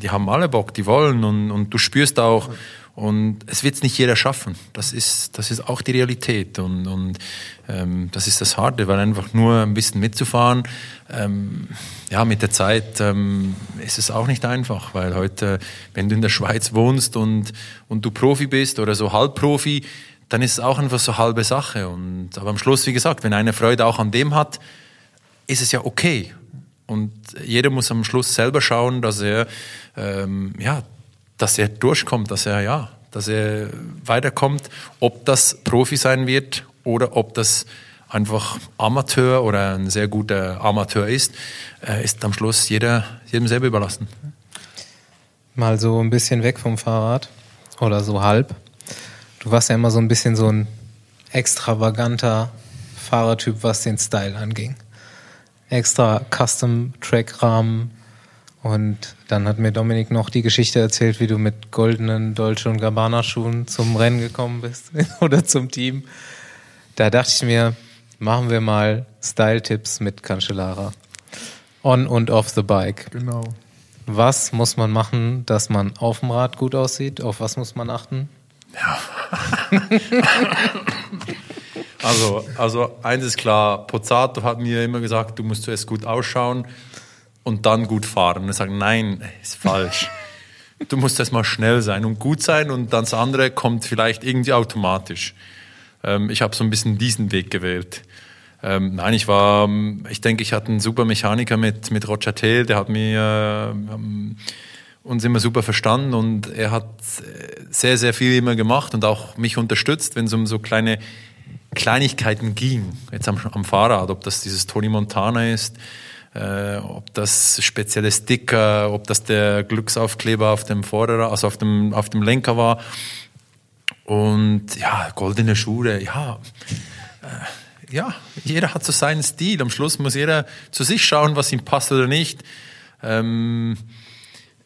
die haben alle Bock, die wollen und, und du spürst auch, und es wird nicht jeder schaffen. Das ist, das ist auch die Realität und, und ähm, das ist das Harte, weil einfach nur ein bisschen mitzufahren, ähm, ja, mit der Zeit ähm, ist es auch nicht einfach, weil heute, wenn du in der Schweiz wohnst und, und du Profi bist oder so Halbprofi, dann ist es auch einfach so halbe Sache. Und, aber am Schluss, wie gesagt, wenn einer Freude auch an dem hat, ist es ja okay. Und jeder muss am Schluss selber schauen, dass er ähm, ja, dass er durchkommt, dass er ja, dass er weiterkommt, ob das Profi sein wird oder ob das einfach Amateur oder ein sehr guter Amateur ist, äh, ist am Schluss jeder, jedem selber überlassen. Mal so ein bisschen weg vom Fahrrad oder so halb. Du warst ja immer so ein bisschen so ein extravaganter Fahrertyp, was den Style anging. Extra Custom-Track-Rahmen, und dann hat mir Dominik noch die Geschichte erzählt, wie du mit goldenen Dolce und Gabbana Schuhen zum Rennen gekommen bist <laughs> oder zum Team. Da dachte ich mir, machen wir mal Style-Tipps mit Cancellara. On und off the bike. Genau. Was muss man machen, dass man auf dem Rad gut aussieht? Auf was muss man achten? Ja. <laughs> also, also eins ist klar, Pozzato hat mir immer gesagt, du musst zuerst gut ausschauen und dann gut fahren. Und sagen, nein, ist falsch. <laughs> du musst erstmal schnell sein und gut sein und dann das andere kommt vielleicht irgendwie automatisch. Ähm, ich habe so ein bisschen diesen Weg gewählt. Ähm, nein, ich war, ich denke, ich hatte einen super Mechaniker mit, mit Roger Thiel, der hat mir ähm, uns immer super verstanden und er hat sehr, sehr viel immer gemacht und auch mich unterstützt, wenn es um so kleine Kleinigkeiten ging, jetzt am, am Fahrrad, ob das dieses Tony Montana ist, äh, ob das spezielle Sticker, ob das der Glücksaufkleber auf dem Vorderer, also auf dem, auf dem Lenker war. Und ja, goldene Schuhe, ja. Äh, ja, jeder hat so seinen Stil. Am Schluss muss jeder zu sich schauen, was ihm passt oder nicht. Ähm,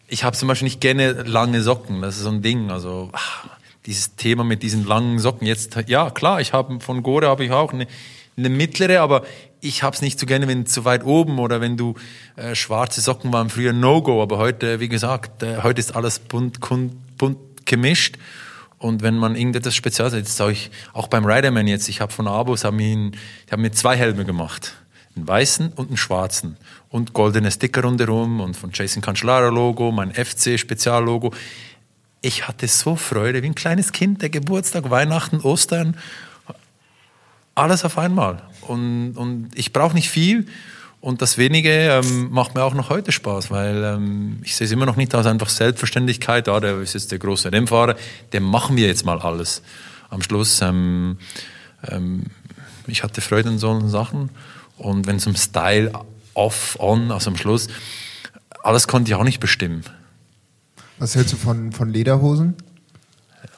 ich habe zum Beispiel nicht gerne lange Socken. Das ist so ein Ding. Also ach, dieses Thema mit diesen langen Socken. Jetzt, ja klar, ich habe von Gore habe ich auch eine, eine mittlere, aber ich hab's nicht so gerne, wenn zu weit oben oder wenn du äh, schwarze Socken waren früher No-Go, aber heute, wie gesagt, äh, heute ist alles bunt, bunt gemischt. Und wenn man irgendetwas Spezielles, jetzt sage ich auch beim Riderman jetzt, ich habe von Abos, haben die haben mir zwei Helme gemacht. Einen weißen und einen schwarzen. Und goldene Sticker rundherum und von Jason Cancellara Logo, mein FC Speziallogo. Ich hatte so Freude, wie ein kleines Kind, der Geburtstag, Weihnachten, Ostern alles auf einmal. Und, und ich brauche nicht viel. Und das wenige ähm, macht mir auch noch heute Spaß, weil ähm, ich sehe es immer noch nicht als einfach Selbstverständlichkeit, ah, der ist jetzt der große Rennfahrer, dem machen wir jetzt mal alles. Am Schluss, ähm, ähm, ich hatte Freude an solchen Sachen und wenn es um Style off, on, also am Schluss, alles konnte ich auch nicht bestimmen. Was hältst du von, von Lederhosen?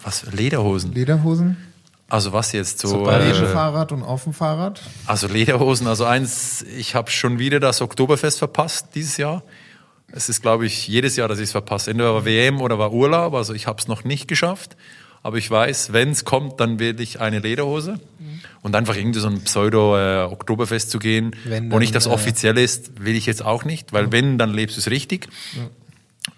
Was, Lederhosen? Lederhosen? Also was jetzt so? so äh, Fahrrad und auf dem Fahrrad? Also Lederhosen, also eins, ich habe schon wieder das Oktoberfest verpasst dieses Jahr. Es ist, glaube ich, jedes Jahr, dass ich es verpasse. Entweder war WM oder war Urlaub, also ich habe es noch nicht geschafft. Aber ich weiß, wenn es kommt, dann will ich eine Lederhose. Mhm. Und einfach irgendwie so ein Pseudo-Oktoberfest äh, zu gehen, wenn wo nicht das äh, offiziell ist, will ich jetzt auch nicht. Weil wenn, dann lebst du es richtig.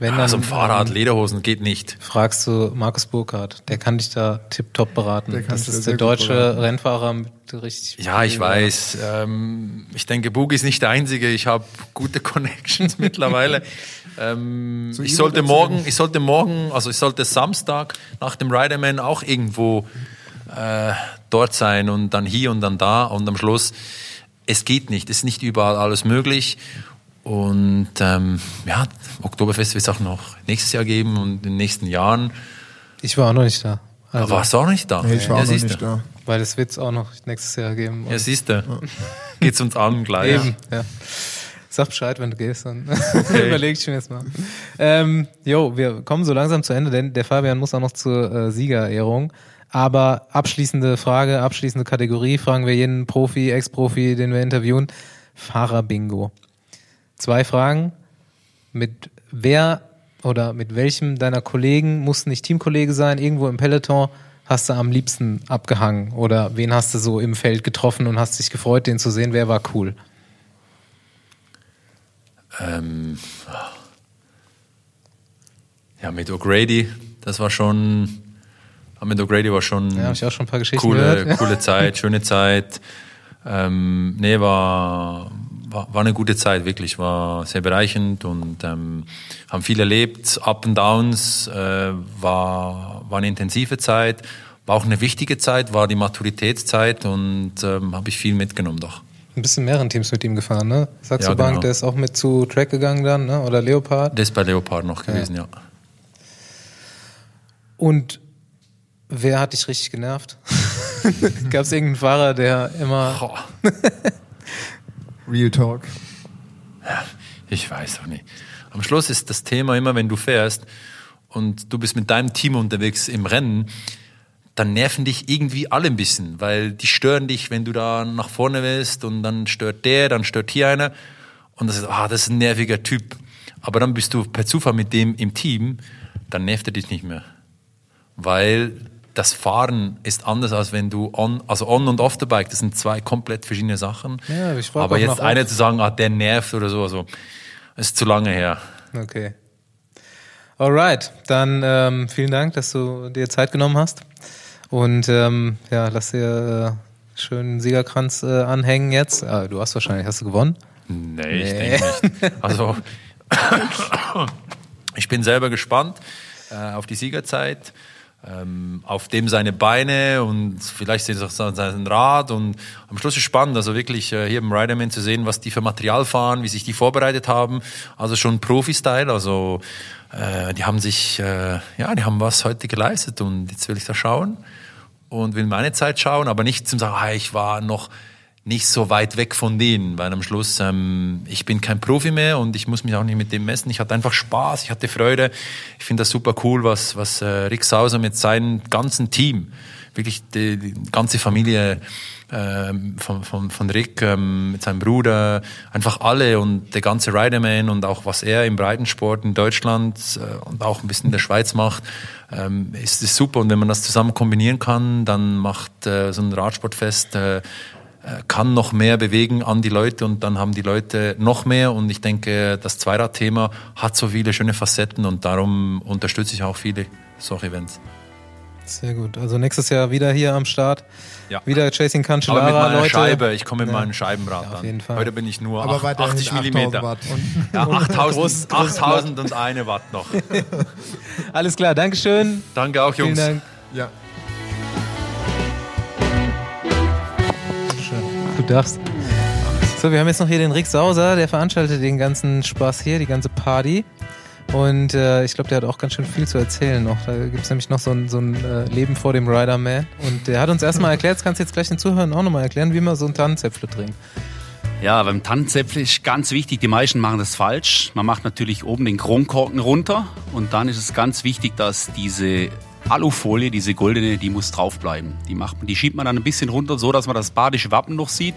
Wenn also ein Fahrrad, ähm, Lederhosen geht nicht. Fragst du Markus Burkhardt, der kann dich da tipptopp beraten. Das ist der deutsche Rennfahrer mit richtig. Ja, ich weiß. Ähm, ich denke, Bug ist nicht der einzige. Ich habe gute <laughs> Connections mittlerweile. Ähm, so ich sollte morgen, ich sollte morgen, also ich sollte Samstag nach dem Riderman auch irgendwo äh, dort sein und dann hier und dann da und am Schluss. Es geht nicht, es ist nicht überall alles möglich. Und ähm, ja, Oktoberfest wird es auch noch nächstes Jahr geben und in den nächsten Jahren. Ich war auch noch nicht da. Also, Aber warst du auch nicht da? Nee, ich war ja, auch noch nicht da. Weil es wird es auch noch nächstes Jahr geben. Ja, siehst du. Ja. Geht's uns an <laughs> gleich. Eben, ja. Sag Bescheid, wenn du gehst, dann okay. <laughs> überleg ich mir jetzt mal. Ähm, jo, wir kommen so langsam zu Ende, denn der Fabian muss auch noch zur äh, Siegerehrung. Aber abschließende Frage, abschließende Kategorie, fragen wir jeden Profi, Ex-Profi, den wir interviewen. Fahrer-Bingo. Zwei Fragen. Mit wer oder mit welchem deiner Kollegen, muss nicht Teamkollege sein, irgendwo im Peloton, hast du am liebsten abgehangen? Oder wen hast du so im Feld getroffen und hast dich gefreut, den zu sehen? Wer war cool? Ähm, ja, mit O'Grady, das war schon, mit O'Grady war schon, ja, ich auch schon ein paar Geschichten coole, gehört. coole <laughs> Zeit, schöne Zeit. Ähm, nee, war, war, war eine gute Zeit, wirklich, war sehr bereichernd und ähm, haben viel erlebt, Up and Downs, äh, war, war eine intensive Zeit, war auch eine wichtige Zeit, war die Maturitätszeit und ähm, habe ich viel mitgenommen doch. Ein bisschen mehreren Teams mit ihm gefahren, ne? Saxo Ja, Bank, genau. der ist auch mit zu Track gegangen dann, ne? Oder Leopard. Das ist bei Leopard noch gewesen, ja. Und wer hat dich richtig genervt? <laughs> Gab es irgendeinen Fahrer, der immer. <laughs> Real Talk. Ich weiß auch nicht. Am Schluss ist das Thema immer, wenn du fährst und du bist mit deinem Team unterwegs im Rennen, dann nerven dich irgendwie alle ein bisschen, weil die stören dich, wenn du da nach vorne willst und dann stört der, dann stört hier einer und das ist, ah, das ist ein nerviger Typ. Aber dann bist du per Zufall mit dem im Team, dann nervt er dich nicht mehr. Weil das Fahren ist anders, als wenn du on, also on und off the bike, das sind zwei komplett verschiedene Sachen. Ja, ich Aber jetzt einer zu sagen, ah, der nervt oder so, also ist zu lange her. Okay. Alright, dann ähm, vielen Dank, dass du dir Zeit genommen hast. Und ähm, ja, lass dir äh, schön einen Siegerkranz äh, anhängen jetzt. Ah, du hast wahrscheinlich, hast du gewonnen? Nee, ich Nee. denke nicht. Also, <laughs> ich bin selber gespannt äh, auf die Siegerzeit, auf dem seine Beine und vielleicht sehen sie auch sein Rad und am Schluss ist spannend, also wirklich äh, hier im Riderman zu sehen, was die für Material fahren, wie sich die vorbereitet haben. Also schon Profi-Style, also äh, die haben sich, äh, ja, die haben was heute geleistet und jetzt will ich da schauen und will meine Zeit schauen, aber nicht zum sagen, ah, ich war noch nicht so weit weg von denen, weil am Schluss, ähm, ich bin kein Profi mehr und ich muss mich auch nicht mit dem messen. Ich hatte einfach Spaß, ich hatte Freude. Ich finde das super cool, was, was äh, Rick Sauser mit seinem ganzen Team, wirklich die, die ganze Familie ähm, von, von, von Rick, ähm, mit seinem Bruder, einfach alle und der ganze Riderman und auch was er im Breitensport in Deutschland äh, und auch ein bisschen in der Schweiz macht, ähm, ist es super. Und wenn man das zusammen kombinieren kann, dann macht äh, so ein Radsportfest äh, kann noch mehr bewegen an die Leute und dann haben die Leute noch mehr und ich denke, das Zweiradthema hat so viele schöne Facetten und darum unterstütze ich auch viele solche Events. Sehr gut. Also nächstes Jahr wieder hier am Start. Ja. Wieder Chasing Aber Cancellara, mit meiner Leute. Scheibe, ich komme mit Ja. meinem Scheibenrad Ja, an. auf jeden Fall. Heute bin ich nur Aber ach- weiterhin 80 8000 Millimeter. Watt. <laughs> Ja, 8000, Groß- großes 8000 und eine Watt noch. <laughs> Alles klar, Dankeschön. Danke auch, Vielen Jungs. Dank. Ja. Du darfst. So, wir haben jetzt noch hier den Rick Sauser, der veranstaltet den ganzen Spaß hier, die ganze Party. Und äh, ich glaube, der hat auch ganz schön viel zu erzählen noch. Da gibt es nämlich noch so ein, so ein äh, Leben vor dem Rider-Man. Und der hat uns erstmal erklärt, das kannst du jetzt gleich den Zuhörern auch nochmal erklären, wie man so einen Tannenzäpfle trinkt. Ja, beim Tannenzäpfle ist ganz wichtig, die meisten machen das falsch. Man macht natürlich oben den Kronkorken runter und dann ist es ganz wichtig, dass diese Alufolie, diese goldene, die muss draufbleiben. Die, macht, die schiebt man dann ein bisschen runter, so dass man das badische Wappen noch sieht.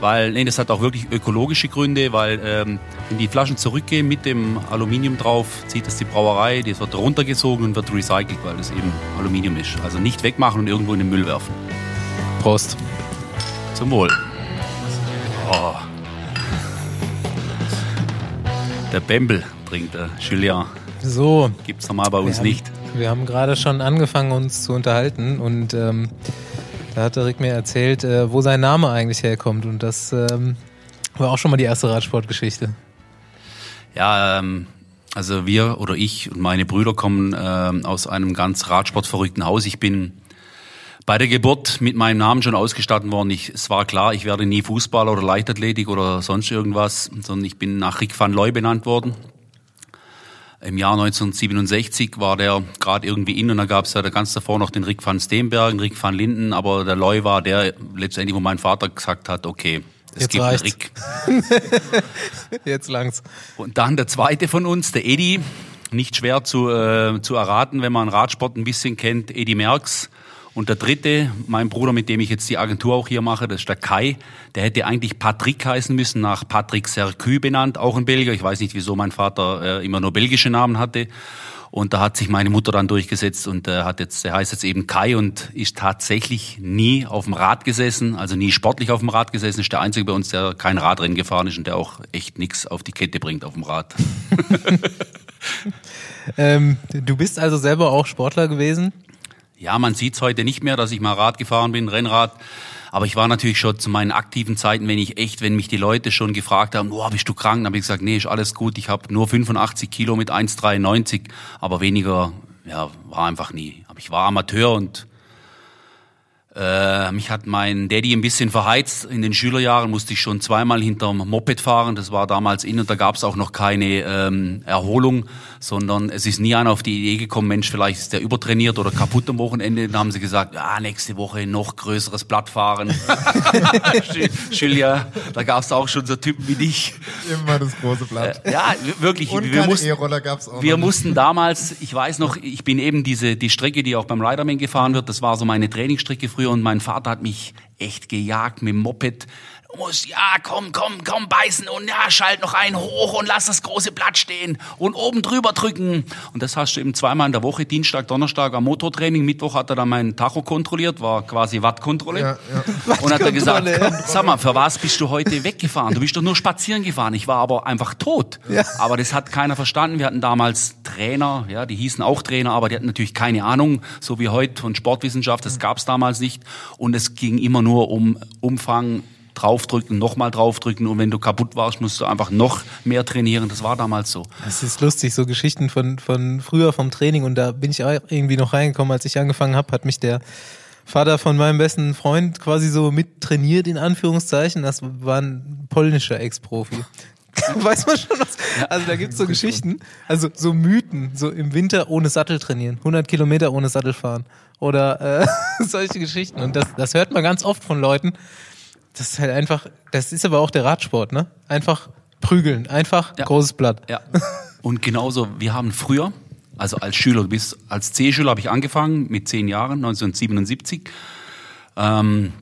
Weil, nee, das hat auch wirklich ökologische Gründe, weil ähm, wenn die Flaschen zurückgehen mit dem Aluminium drauf, zieht das die Brauerei, das wird runtergesogen und wird recycelt, weil das eben Aluminium ist. Also nicht wegmachen und irgendwo in den Müll werfen. Prost. Zum Wohl. Oh. Der Bembel trinkt der Julien. So, Gibt's normal bei uns nicht. Wir haben gerade schon angefangen, uns zu unterhalten und ähm, da hat Rick mir erzählt, äh, wo sein Name eigentlich herkommt. Und das ähm, war auch schon mal die erste Radsportgeschichte. Ja, ähm, also wir oder ich und meine Brüder kommen ähm, aus einem ganz radsportverrückten Haus. Ich bin bei der Geburt mit meinem Namen schon ausgestattet worden. Ich, es war klar, ich werde nie Fußballer oder Leichtathletik oder sonst irgendwas, sondern ich bin nach Rick van Looy benannt worden. Im Jahr 1967 war der gerade irgendwie in und da gab es ja da ganz davor noch den Rick van Steenbergen, Rick van Linden, aber der Loy war der letztendlich, wo mein Vater gesagt hat, okay, es Jetzt gibt reicht's. Rick. <laughs> Jetzt lang's. Und dann der zweite von uns, der Edi, nicht schwer zu, äh, zu erraten, wenn man Radsport ein bisschen kennt, Edi Merckx. Und der dritte, mein Bruder, mit dem ich jetzt die Agentur auch hier mache, das ist der Kai. Der hätte eigentlich Patrick heißen müssen, nach Patrick Sercu benannt, auch ein Belgier. Ich weiß nicht, wieso mein Vater äh, immer nur belgische Namen hatte. Und da hat sich meine Mutter dann durchgesetzt und äh, hat jetzt, der heißt jetzt eben Kai und ist tatsächlich nie auf dem Rad gesessen, also nie sportlich auf dem Rad gesessen, ist der einzige bei uns, der kein Radrennen gefahren ist und der auch echt nichts auf die Kette bringt auf dem Rad. <laughs> ähm, du bist also selber auch Sportler gewesen? Ja, man sieht's heute nicht mehr, dass ich mal Rad gefahren bin, Rennrad. Aber ich war natürlich schon zu meinen aktiven Zeiten, wenn ich echt, wenn mich die Leute schon gefragt haben, oh, bist du krank? Dann habe ich gesagt, nee, ist alles gut. Ich habe nur 85 Kilo mit 1,93, aber weniger, ja, war einfach nie. Aber ich war Amateur und äh, mich hat mein Daddy ein bisschen verheizt. In den Schülerjahren musste ich schon zweimal hinterm Moped fahren. Das war damals in und da gab es auch noch keine ähm, Erholung, sondern es ist nie einer auf die Idee gekommen, Mensch, vielleicht ist der übertrainiert oder kaputt am Wochenende. Dann haben sie gesagt, ah, nächste Woche noch größeres Blatt fahren. <laughs> Julia, da gab es auch schon so Typen wie dich. Immer das große Blatt. Äh, ja, wirklich. Und wir mussten, E-Roller gab's auch wir noch. mussten damals, ich weiß noch, ich bin eben diese die Strecke, die auch beim Riderman gefahren wird, das war so meine Trainingsstrecke früher und mein Vater hat mich echt gejagt mit dem Moped. Du musst, ja, komm, komm, komm, beißen und ja, schalt noch einen hoch und lass das große Blatt stehen und oben drüber drücken. Und das hast du eben zweimal in der Woche, Dienstag, Donnerstag am Motortraining. Mittwoch hat er dann meinen Tacho kontrolliert, war quasi Wattkontrolle. Ja, ja. Und hat er gesagt, sag mal, für was bist du heute weggefahren? Du bist doch nur spazieren gefahren. Ich war aber einfach tot. Ja. Aber das hat keiner verstanden. Wir hatten damals Trainer, ja, die hießen auch Trainer, aber die hatten natürlich keine Ahnung, so wie heute von Sportwissenschaft. Das gab es damals nicht. Und es ging immer nur um Umfang, draufdrücken, nochmal draufdrücken. Und wenn du kaputt warst, musst du einfach noch mehr trainieren. Das war damals so. Es ist lustig, so Geschichten von, von früher vom Training und da bin ich auch irgendwie noch reingekommen, als ich angefangen habe, hat mich der Vater von meinem besten Freund quasi so mit trainiert, in Anführungszeichen. Das war ein polnischer Ex-Profi. <laughs> Weiß man schon was? Also da gibt's so Geschichten, also so Mythen, so im Winter ohne Sattel trainieren, 100 Kilometer ohne Sattel fahren oder äh, <laughs> solche Geschichten. Und das, das hört man ganz oft von Leuten. Das ist halt einfach, das ist aber auch der Radsport, ne? Einfach prügeln, einfach Ja. großes Blatt. Ja. <laughs> Und genauso, wir haben früher, also als Schüler, bis als C-Schüler habe ich angefangen mit zehn Jahren, 1977. Ähm,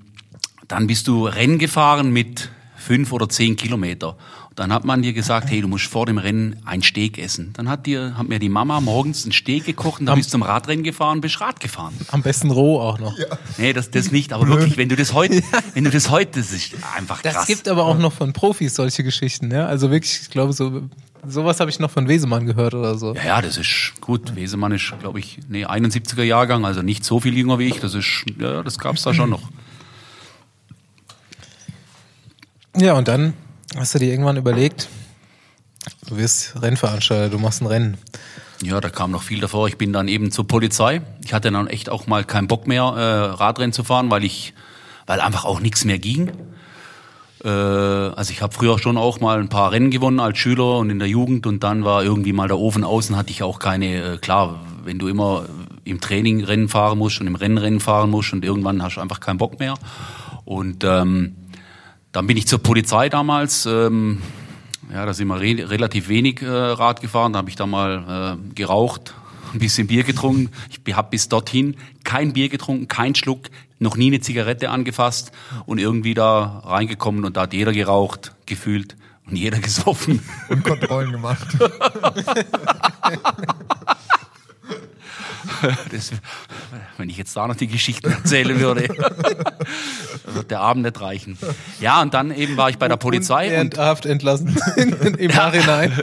dann bist du Rennen gefahren mit fünf oder zehn Kilometer. Dann hat man dir gesagt, hey, du musst vor dem Rennen ein Steak essen. Dann hat dir, hat mir die Mama morgens ein Steak gekocht und dann bist du zum Radrennen gefahren, bist Rad gefahren. Am besten roh auch noch. Nee, das, das nicht, aber wirklich, wenn du das heute, <laughs> wenn du das heute, das ist einfach krass. Das gibt aber auch noch von Profis solche Geschichten, ja. Also wirklich, ich glaube, so sowas habe ich noch von Wesemann gehört oder so. Ja, ja, das ist gut. Wesemann ist, glaube ich, nee, 71er Jahrgang, also nicht so viel jünger wie ich. Das ist, ja, das gab's da schon noch. Ja, und dann hast du dir irgendwann überlegt, du wirst Rennveranstalter, du machst ein Rennen. Ja, da kam noch viel davor. Ich bin dann eben zur Polizei. Ich hatte dann echt auch mal keinen Bock mehr, äh, Radrennen zu fahren, weil ich, weil einfach auch nichts mehr ging. Äh, also ich habe früher schon auch mal ein paar Rennen gewonnen als Schüler und in der Jugend und dann war irgendwie mal der Ofen außen, hatte ich auch keine, äh, klar, wenn du immer im Training Rennen fahren musst und im Rennen Rennen fahren musst und irgendwann hast du einfach keinen Bock mehr. Und ähm, dann bin ich zur Polizei damals. Ähm, ja, da sind wir re relativ wenig äh, Rad gefahren. Da habe ich da mal äh, geraucht, <laughs> ein bisschen Bier getrunken. Ich habe bis dorthin kein Bier getrunken, kein Schluck, noch nie eine Zigarette angefasst und irgendwie da reingekommen und da hat jeder geraucht, gefühlt und jeder <laughs> gesoffen. Und Kontrollen gemacht. <laughs> <laughs> Das, wenn ich jetzt da noch die Geschichten erzählen würde, <laughs> wird der Abend nicht reichen. Ja, und dann eben war ich bei der Polizei und Ehrenhaft entlassen im Nachhinein. <laughs>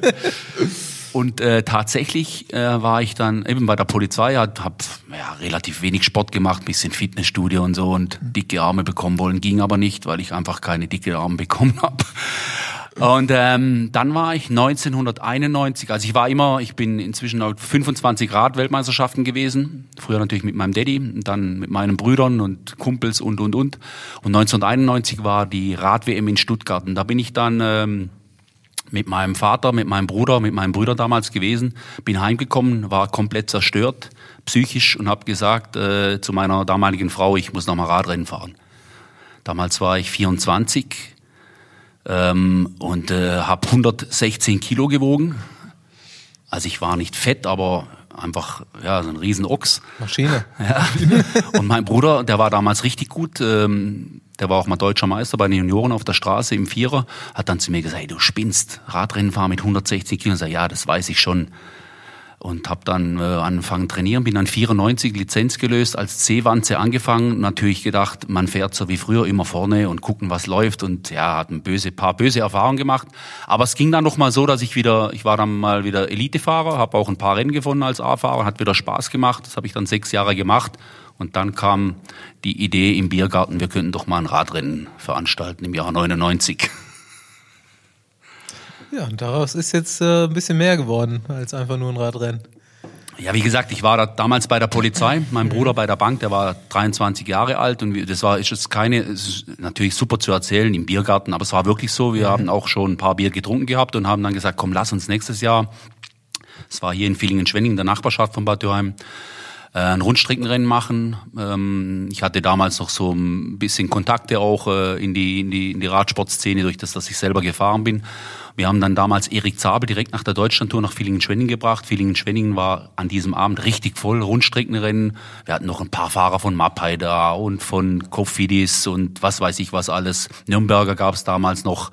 Und äh, tatsächlich äh, war ich dann eben bei der Polizei, habe hab, ja, relativ wenig Sport gemacht, bisschen Fitnessstudio und so und dicke Arme bekommen wollen, ging aber nicht, weil ich einfach keine dicke Arme bekommen habe. Und ähm, dann war ich 1991, also ich war immer, ich bin inzwischen auf 25 Rad-Weltmeisterschaften gewesen, früher natürlich mit meinem Daddy, dann mit meinen Brüdern und Kumpels und, und, und. Und 1991 war die Rad-WM in Stuttgart und da bin ich dann... Ähm, mit meinem Vater, mit meinem Bruder, mit meinem Bruder damals gewesen, bin heimgekommen, war komplett zerstört, psychisch und habe gesagt äh, zu meiner damaligen Frau, ich muss noch mal Radrennen fahren. Damals war ich 24 ähm, und äh, habe 116 Kilo gewogen. Also ich war nicht fett, aber einfach ja so ein Riesenochs. Maschine. <laughs> Ja. Und mein Bruder, der war damals richtig gut. Ähm, der war auch mal deutscher Meister bei den Junioren auf der Straße im Vierer. Hat dann zu mir gesagt, hey, du spinnst. Radrennen fahren mit 160 Kilo. Ich sag, ja, das weiß ich schon. Und habe dann äh, angefangen trainieren, bin dann 94 Lizenz gelöst, als C-Wanze angefangen, natürlich gedacht, man fährt so wie früher immer vorne und gucken, was läuft. Und ja, hat ein böse paar böse Erfahrungen gemacht, aber es ging dann noch mal so, dass ich wieder, ich war dann mal wieder Elitefahrer, habe auch ein paar Rennen gewonnen als A-Fahrer, hat wieder Spaß gemacht, das habe ich dann sechs Jahre gemacht. Und dann kam die Idee im Biergarten, wir könnten doch mal ein Radrennen veranstalten im Jahr 99. Ja, und daraus ist jetzt äh, ein bisschen mehr geworden als einfach nur ein Radrennen. Ja, wie gesagt, ich war da damals bei der Polizei, mein Bruder bei der Bank, der war 23 Jahre alt. Und das war ist jetzt keine, ist natürlich super zu erzählen im Biergarten, aber es war wirklich so, wir haben auch schon ein paar Bier getrunken gehabt und haben dann gesagt, komm, lass uns nächstes Jahr, es war hier in Villingen-Schwenning, der Nachbarschaft von Bad Dürheim, äh, ein Rundstreckenrennen machen. Ähm, ich hatte damals noch so ein bisschen Kontakte auch äh, in die, in die, in die Radsportszene, durch das, dass ich selber gefahren bin. Wir haben dann damals Erik Zabel direkt nach der Deutschlandtour nach Villingen-Schwenningen gebracht. Villingen-Schwenningen war an diesem Abend richtig voll, Rundstreckenrennen. Wir hatten noch ein paar Fahrer von Mapai da und von Kofidis und was weiß ich was alles. Nürnberger gab es damals noch.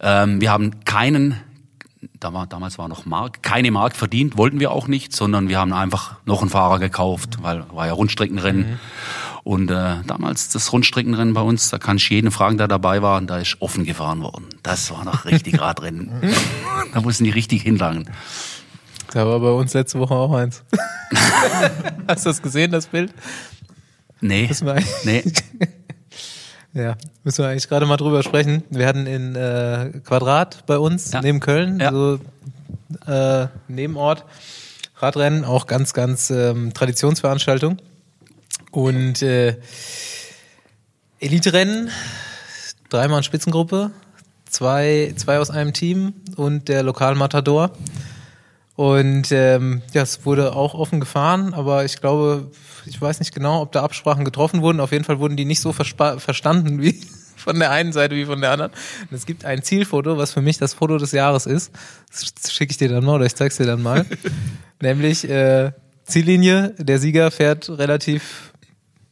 Ähm, wir haben keinen da war, damals war noch Mark, keine Mark verdient, wollten wir auch nicht, sondern wir haben einfach noch einen Fahrer gekauft, weil war ja Rundstreckenrennen. Mhm. Und äh, damals das Rundstreckenrennen bei uns, da kann ich jeden fragen, der dabei war, und da ist offen gefahren worden. Das war noch richtig <laughs> Radrennen. <laughs> da mussten die richtig hinlangen. Da war bei uns letzte Woche auch eins. <laughs> Hast du das gesehen, das Bild? Nee. nee. Ja, müssen wir eigentlich gerade mal drüber sprechen. Wir hatten in äh, Quadrat bei uns, ja. neben Köln, ja. so äh, Nebenort, Radrennen, auch ganz, ganz ähm, Traditionsveranstaltung. Und äh, Elite-Rennen, dreimal Spitzengruppe, zwei, zwei aus einem Team und der Lokalmatador. Und ähm, ja, es wurde auch offen gefahren, aber ich glaube, ich weiß nicht genau, ob da Absprachen getroffen wurden. Auf jeden Fall wurden die nicht so verstanden wie <laughs> von der einen Seite wie von der anderen. Und es gibt ein Zielfoto, was für mich das Foto des Jahres ist. Das schicke ich dir dann mal oder ich zeig's dir dann mal. <laughs> Nämlich äh, Ziellinie, der Sieger fährt relativ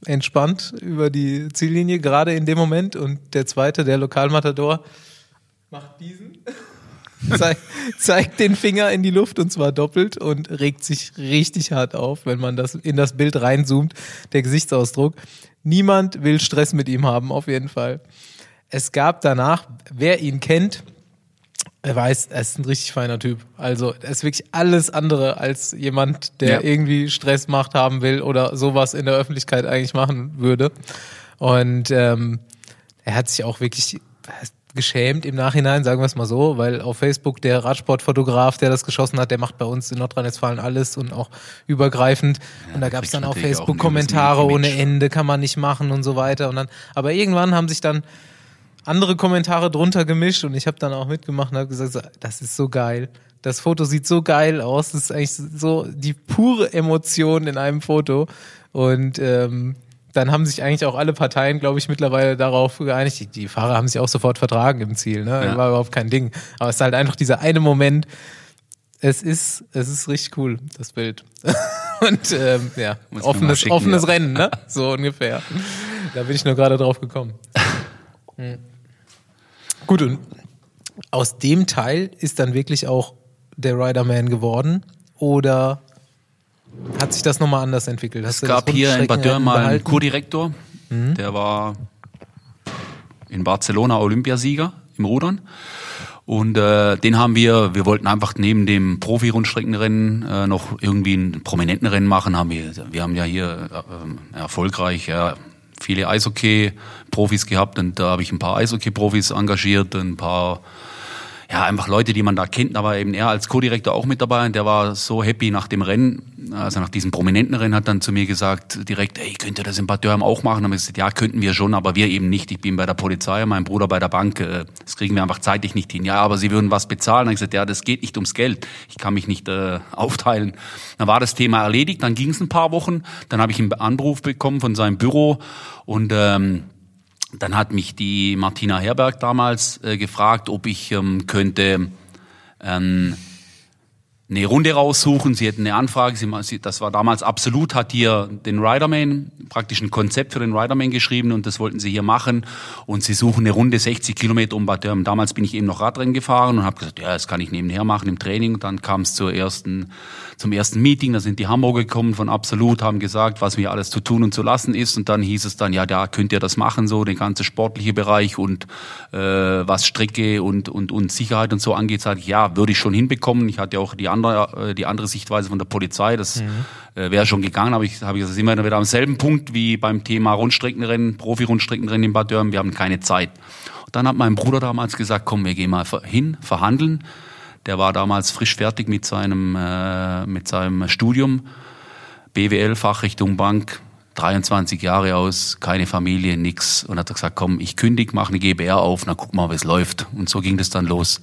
entspannt über die Ziellinie, gerade in dem Moment. Und der zweite, der Lokalmatador, macht diesen <laughs> zeigt, zeigt den Finger in die Luft und zwar doppelt und regt sich richtig hart auf, wenn man das in das Bild reinzoomt, der Gesichtsausdruck. Niemand will Stress mit ihm haben, auf jeden Fall. Es gab danach, wer ihn kennt, er weiß, er ist ein richtig feiner Typ. Also er ist wirklich alles andere als jemand, der ja. irgendwie Stress macht haben will oder sowas in der Öffentlichkeit eigentlich machen würde. Und ähm, er hat sich auch wirklich geschämt im Nachhinein, sagen wir es mal so, weil auf Facebook der Radsportfotograf, der das geschossen hat, der macht bei uns in Nordrhein-Westfalen alles und auch übergreifend. Ja, und da gab es dann auf Facebook Kommentare ohne Ende, kann man nicht machen und so weiter. Und dann, aber irgendwann haben sich dann andere Kommentare drunter gemischt und ich habe dann auch mitgemacht und habe gesagt, das ist so geil. Das Foto sieht so geil aus. Das ist eigentlich so die pure Emotion in einem Foto. Und ähm, dann haben sich eigentlich auch alle Parteien, glaube ich, mittlerweile darauf geeinigt. Die, die, Fahrer haben sich auch sofort vertragen im Ziel, ne? Ja. War überhaupt kein Ding. Aber es ist halt einfach dieser eine Moment. Es ist, es ist richtig cool, das Bild. <laughs> und ähm, ja, offenes, schicken, offenes ja. Rennen, ne? So ungefähr. Da bin ich nur gerade drauf gekommen. <laughs> Hm. Gut, und aus dem Teil ist dann wirklich auch der Riderman geworden? Oder hat sich das nochmal anders entwickelt? Hast es gab hier in Bad Dürr mal einen Kurdirektor, mhm. der war in Barcelona Olympiasieger im Rudern. Und äh, den haben wir, wir wollten einfach neben dem Profi-Rundstreckenrennen äh, noch irgendwie einen prominenten Rennen machen. Haben wir, wir haben ja hier äh, erfolgreich ja, viele Eishockey-Profis gehabt und da habe ich ein paar Eishockey-Profis engagiert, ein paar ja, einfach Leute, die man da kennt. Da war eben er als Co-Direktor auch mit dabei und der war so happy nach dem Rennen, also nach diesem prominenten Rennen, hat dann zu mir gesagt direkt, ey, könnt ihr das in Bad Dürheim auch machen? Und ich gesagt, ja, könnten wir schon, aber wir eben nicht. Ich bin bei der Polizei, mein Bruder bei der Bank, äh, das kriegen wir einfach zeitlich nicht hin. Ja, aber sie würden was bezahlen. Dann ich gesagt, ja, das geht nicht ums Geld. Ich kann mich nicht äh, aufteilen. Dann war das Thema erledigt, dann ging es ein paar Wochen, dann habe ich einen Anruf bekommen von seinem Büro und ähm, dann hat mich die Martina Herberg damals äh, gefragt, ob ich ähm, könnte ähm, eine Runde raussuchen. Sie hätten eine Anfrage. Sie, das war damals absolut, hat hier den Riderman, praktisch ein Konzept für den Riderman geschrieben und das wollten sie hier machen. Und sie suchen eine Runde 60 Kilometer um Bad Dürm. Damals bin ich eben noch Radrennen gefahren und habe gesagt, ja, das kann ich nebenher machen im Training. Und dann kam es zur ersten, zum ersten Meeting. Da sind die Hamburger gekommen von Absolut, haben gesagt, was mir alles zu tun und zu lassen ist. Und dann hieß es dann, ja, da könnt ihr das machen, so den ganzen sportliche Bereich und äh, was Strecke und, und, und Sicherheit und so angeht. Sage ich, ja, würde ich schon hinbekommen. Ich hatte auch die andere, äh, die andere Sichtweise von der Polizei. Das mhm. äh, wäre schon gegangen, aber ich habe gesagt, sind wir wieder am selben Punkt wie beim Thema Rundstreckenrennen, Profi-Rundstreckenrennen in Bad Dörren. Wir haben keine Zeit. Und dann hat mein Bruder damals gesagt, komm, wir gehen mal hin, verhandeln. Der war damals frisch fertig mit seinem, äh, mit seinem Studium. BWL, Fachrichtung Bank, 23 Jahre aus, keine Familie, nix. Und hat gesagt, komm, ich kündig, mache eine GBR auf, dann guck mal, wie es läuft. Und so ging das dann los.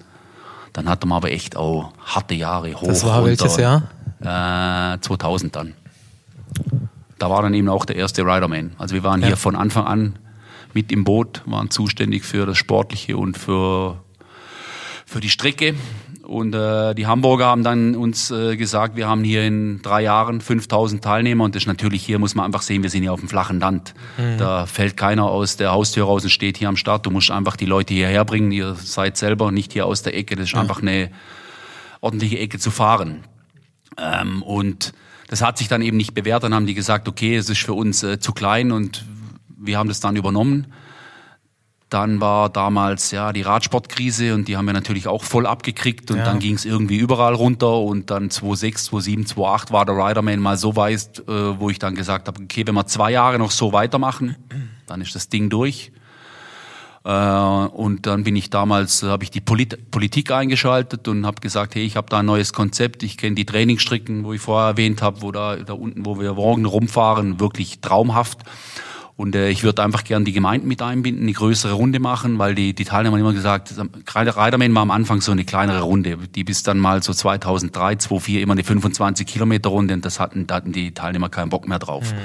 Dann hatte man aber echt auch harte Jahre hoch. Das war runter. welches Jahr? Äh, 2000 dann. Da war dann eben auch der erste Riderman. Also wir waren ja. hier von Anfang an mit im Boot, waren zuständig für das Sportliche und für, für die Strecke. Und äh, die Hamburger haben dann uns äh, gesagt, wir haben hier in drei Jahren 5000 Teilnehmer und das ist natürlich hier, muss man einfach sehen, wir sind hier auf dem flachen Land. Mhm. Da fällt keiner aus der Haustür raus und steht hier am Start. Du musst einfach die Leute hierher bringen. Ihr seid selber nicht hier aus der Ecke. Das ist mhm. einfach eine ordentliche Ecke zu fahren. Ähm, und das hat sich dann eben nicht bewährt. Dann haben die gesagt, okay, es ist für uns äh, zu klein und wir haben das dann übernommen. Dann war damals ja die Radsportkrise und die haben wir natürlich auch voll abgekriegt und ja. dann ging es irgendwie überall runter und dann 2006, 2007, 2008 war der Riderman mal so weit, äh, wo ich dann gesagt habe, okay, wenn wir zwei Jahre noch so weitermachen, dann ist das Ding durch. Äh, und dann bin ich damals, habe ich die Polit Politik eingeschaltet und habe gesagt, hey, ich habe da ein neues Konzept, ich kenne die Trainingsstrecken, wo ich vorher erwähnt habe, wo da, da unten, wo wir morgen rumfahren, wirklich traumhaft. Und äh, ich würde einfach gern die Gemeinden mit einbinden, eine größere Runde machen, weil die, die Teilnehmer haben immer gesagt, gerade Riderman war am Anfang so eine kleinere Runde, die bis dann mal so 2003, 2004 immer eine 25 Kilometer Runde und das hatten, da hatten die Teilnehmer keinen Bock mehr drauf. Mhm.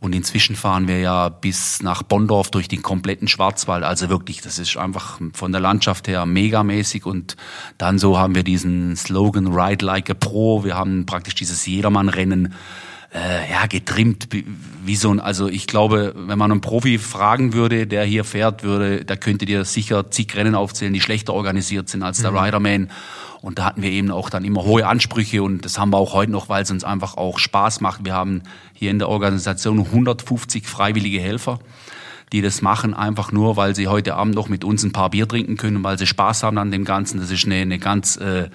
Und inzwischen fahren wir ja bis nach Bondorf durch den kompletten Schwarzwald. Also wirklich, das ist einfach von der Landschaft her megamäßig. Und dann so haben wir diesen Slogan Ride Like a Pro. Wir haben praktisch dieses Jedermann-Rennen äh, ja, getrimmt, wie so ein, also ich glaube, wenn man einen Profi fragen würde, der hier fährt, würde, da könnte dir sicher zig Rennen aufzählen, die schlechter organisiert sind als der mhm. Riderman. Und da hatten wir eben auch dann immer hohe Ansprüche und das haben wir auch heute noch, weil es uns einfach auch Spaß macht. Wir haben hier in der Organisation 150 freiwillige Helfer die das machen, einfach nur, weil sie heute Abend noch mit uns ein paar Bier trinken können, weil sie Spaß haben an dem Ganzen. Das ist eine, eine ganz äh,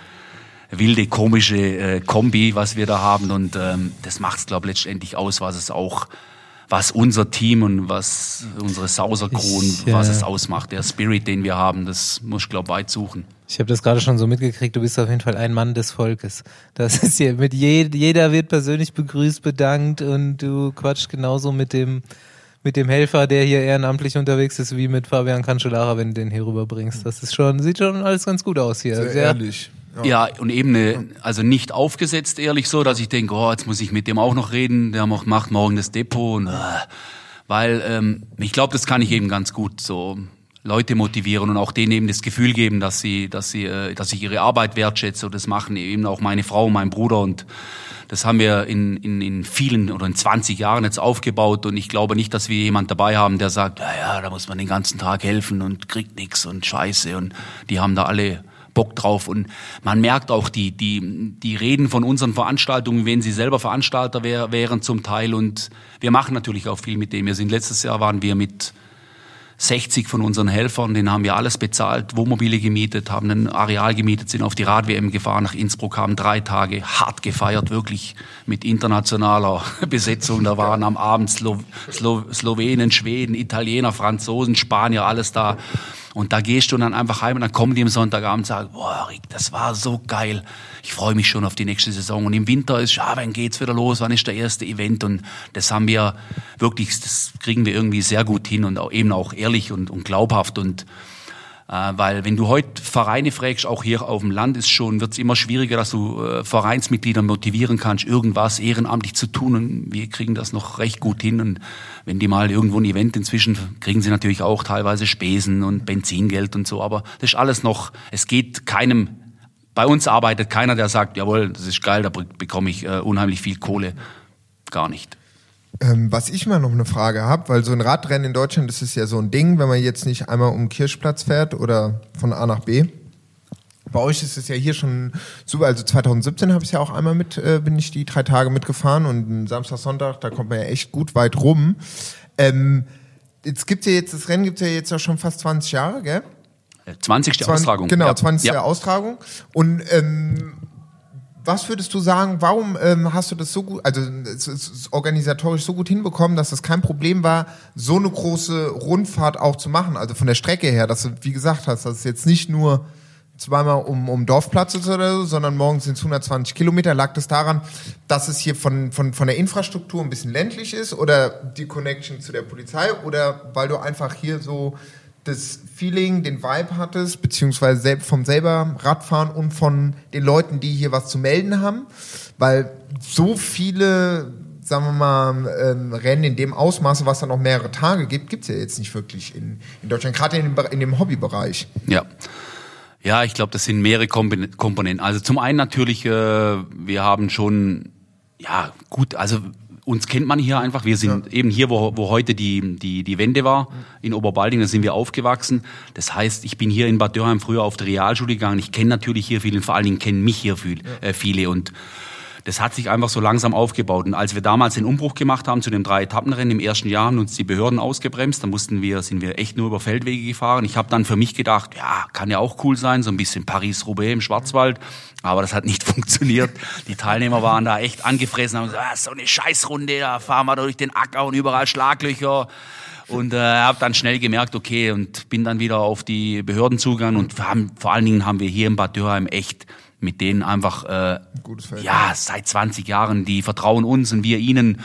wilde, komische äh, Kombi, was wir da haben. Und ähm, das macht es, glaube ich, letztendlich aus, was es auch, was unser Team und was unsere Sauser Crew und was es ausmacht. Der Spirit, den wir haben, das muss ich, glaube weit suchen. Ich habe das gerade schon so mitgekriegt, du bist auf jeden Fall ein Mann des Volkes. Das <laughs> ist hier mit je, jeder wird persönlich begrüßt, bedankt und du quatscht genauso mit dem mit dem Helfer, der hier ehrenamtlich unterwegs ist, wie mit Fabian Cancellara, wenn du den hier rüberbringst. Das ist schon, sieht schon alles ganz gut aus hier. Sehr, Sehr ehrlich. Ja, und eben eine, also nicht aufgesetzt, ehrlich so, dass ich denke, oh, jetzt muss ich mit dem auch noch reden, der macht morgen das Depot. Und, äh, weil ähm, ich glaube, das kann ich eben ganz gut so Leute motivieren und auch denen eben das Gefühl geben, dass sie, dass sie, äh, dass ich ihre Arbeit wertschätze. Und das machen eben auch meine Frau, mein Bruder und das haben wir in, in, in vielen oder in 20 Jahren jetzt aufgebaut und ich glaube nicht, dass wir jemand dabei haben, der sagt, ja, ja, da muss man den ganzen Tag helfen und kriegt nichts und Scheiße und die haben da alle Bock drauf. Und man merkt auch die, die, die Reden von unseren Veranstaltungen, wenn sie selber Veranstalter wär, wären zum Teil. Und wir machen natürlich auch viel mit dem. Wir sind letztes Jahr waren wir mit 60 von unseren Helfern, denen haben wir alles bezahlt, Wohnmobile gemietet, haben ein Areal gemietet, sind auf die Rad-WM gefahren nach Innsbruck, haben drei Tage hart gefeiert, wirklich mit internationaler <laughs> Besetzung. Da waren am Abend Slo Slo Slowenen, Schweden, Italiener, Franzosen, Spanier, alles da. Und da gehst du dann einfach heim und dann kommen die am Sonntagabend und sagen, boah, Rick, das war so geil. Ich freue mich schon auf die nächste Saison. Und im Winter ist, ja, wann geht's wieder los? Wann ist der erste Event? Und das haben wir wirklich, das kriegen wir irgendwie sehr gut hin und auch, eben auch ehrlich und, und glaubhaft und weil wenn du heute Vereine fragst, auch hier auf dem Land ist schon, wird es immer schwieriger, dass du äh, Vereinsmitglieder motivieren kannst, irgendwas ehrenamtlich zu tun. Und wir kriegen das noch recht gut hin. Und wenn die mal irgendwo ein Event inzwischen, kriegen sie natürlich auch teilweise Spesen und Benzingeld und so. Aber das ist alles noch, es geht keinem bei uns arbeitet keiner, der sagt, jawohl, das ist geil, da bekomme ich äh, unheimlich viel Kohle. Gar nicht. Ähm, was ich mal noch eine Frage habe, weil so ein Radrennen in Deutschland, das ist ja so ein Ding, wenn man jetzt nicht einmal um den Kirchplatz fährt oder von A nach B. Bei euch ist es ja hier schon super. Also 2017 habe ich ja auch einmal mit, äh, bin ich die drei Tage mitgefahren und Samstag, Sonntag, da kommt man ja echt gut weit rum. Ähm, jetzt gibt's ja jetzt, das Rennen gibt es ja jetzt auch schon fast 20 Jahre, gell? 20. 20, Austragung. Genau, ja. 20. Ja. Austragung. Und ähm, was würdest du sagen, warum ähm, hast du das so gut, also es ist organisatorisch so gut hinbekommen, dass es kein Problem war, so eine große Rundfahrt auch zu machen? Also von der Strecke her, dass du, wie gesagt hast, dass es jetzt nicht nur zweimal um, um Dorfplatz ist oder so, sondern morgens sind es 120 Kilometer. Lag das daran, dass es hier von, von, von der Infrastruktur ein bisschen ländlich ist oder die Connection zu der Polizei oder weil du einfach hier so das Feeling, den Vibe hattest, beziehungsweise vom selber Radfahren und von den Leuten, die hier was zu melden haben, weil so viele, sagen wir mal, ähm, Rennen in dem Ausmaße, was dann noch mehrere Tage gibt, gibt es ja jetzt nicht wirklich in, in Deutschland, gerade in, in dem Hobbybereich. Ja. Ja, ich glaube, das sind mehrere Komponenten. Also zum einen natürlich, äh, wir haben schon, ja gut, also uns kennt man hier einfach. Wir sind ja. eben hier, wo, wo heute die, die, die Wende war, in Oberbalding, da sind wir aufgewachsen. Das heißt, ich bin hier in Bad Dürheim früher auf der Realschule gegangen. Ich kenne natürlich hier viele, vor allen Dingen kennen mich hier viel, äh, viele. Und das hat sich einfach so langsam aufgebaut. Und als wir damals den Umbruch gemacht haben zu dem Drei-Etappenrennen im ersten Jahr, haben uns die Behörden ausgebremst. Da mussten wir, sind wir echt nur über Feldwege gefahren. Ich habe dann für mich gedacht, ja, kann ja auch cool sein, so ein bisschen Paris-Roubaix im Schwarzwald. Aber das hat nicht <laughs> funktioniert. Die Teilnehmer waren da echt angefressen, haben gesagt, ah, so eine Scheißrunde, da fahren wir durch den Acker und überall Schlaglöcher. Und äh, habe dann schnell gemerkt, okay, und bin dann wieder auf die Behörden zugegangen und haben, vor allen Dingen haben wir hier in Bad Dürheim echt mit denen einfach, äh, ja, seit 20 Jahren, die vertrauen uns und wir ihnen.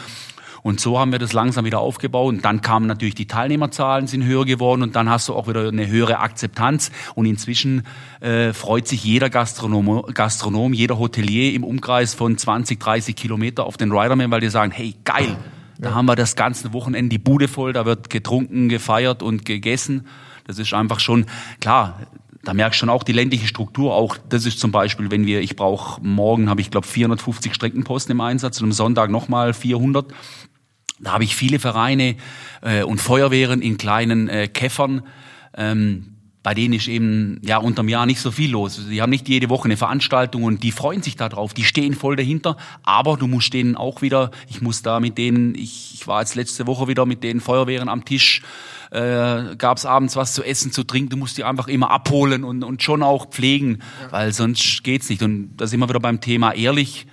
Und so haben wir das langsam wieder aufgebaut. Und dann kamen natürlich die Teilnehmerzahlen sind höher geworden und dann hast du auch wieder eine höhere Akzeptanz. Und inzwischen äh, freut sich jeder Gastronom, Gastronom, jeder Hotelier im Umkreis von 20, 30 Kilometer auf den Riderman, weil die sagen, hey, geil, da haben wir das ganze Wochenende die Bude voll, da wird getrunken, gefeiert und gegessen. Das ist einfach schon, klar, da merkst du schon auch die ländliche Struktur. Auch das ist zum Beispiel, wenn wir, ich brauche morgen habe ich glaube 450 Streckenposten im Einsatz und am Sonntag nochmal 400. Da habe ich viele Vereine äh, und Feuerwehren in kleinen äh, Käffern. Ähm, bei denen ist eben ja unterm Jahr nicht so viel los. Die haben nicht jede Woche eine Veranstaltung und die freuen sich darauf, die stehen voll dahinter. Aber du musst denen auch wieder, ich muss da mit denen, ich, ich war jetzt letzte Woche wieder mit den Feuerwehren am Tisch äh, gab es abends was zu essen, zu trinken. Du musst die einfach immer abholen und, und schon auch pflegen, ja. weil sonst geht's nicht. Und da sind wir wieder beim Thema ehrlich.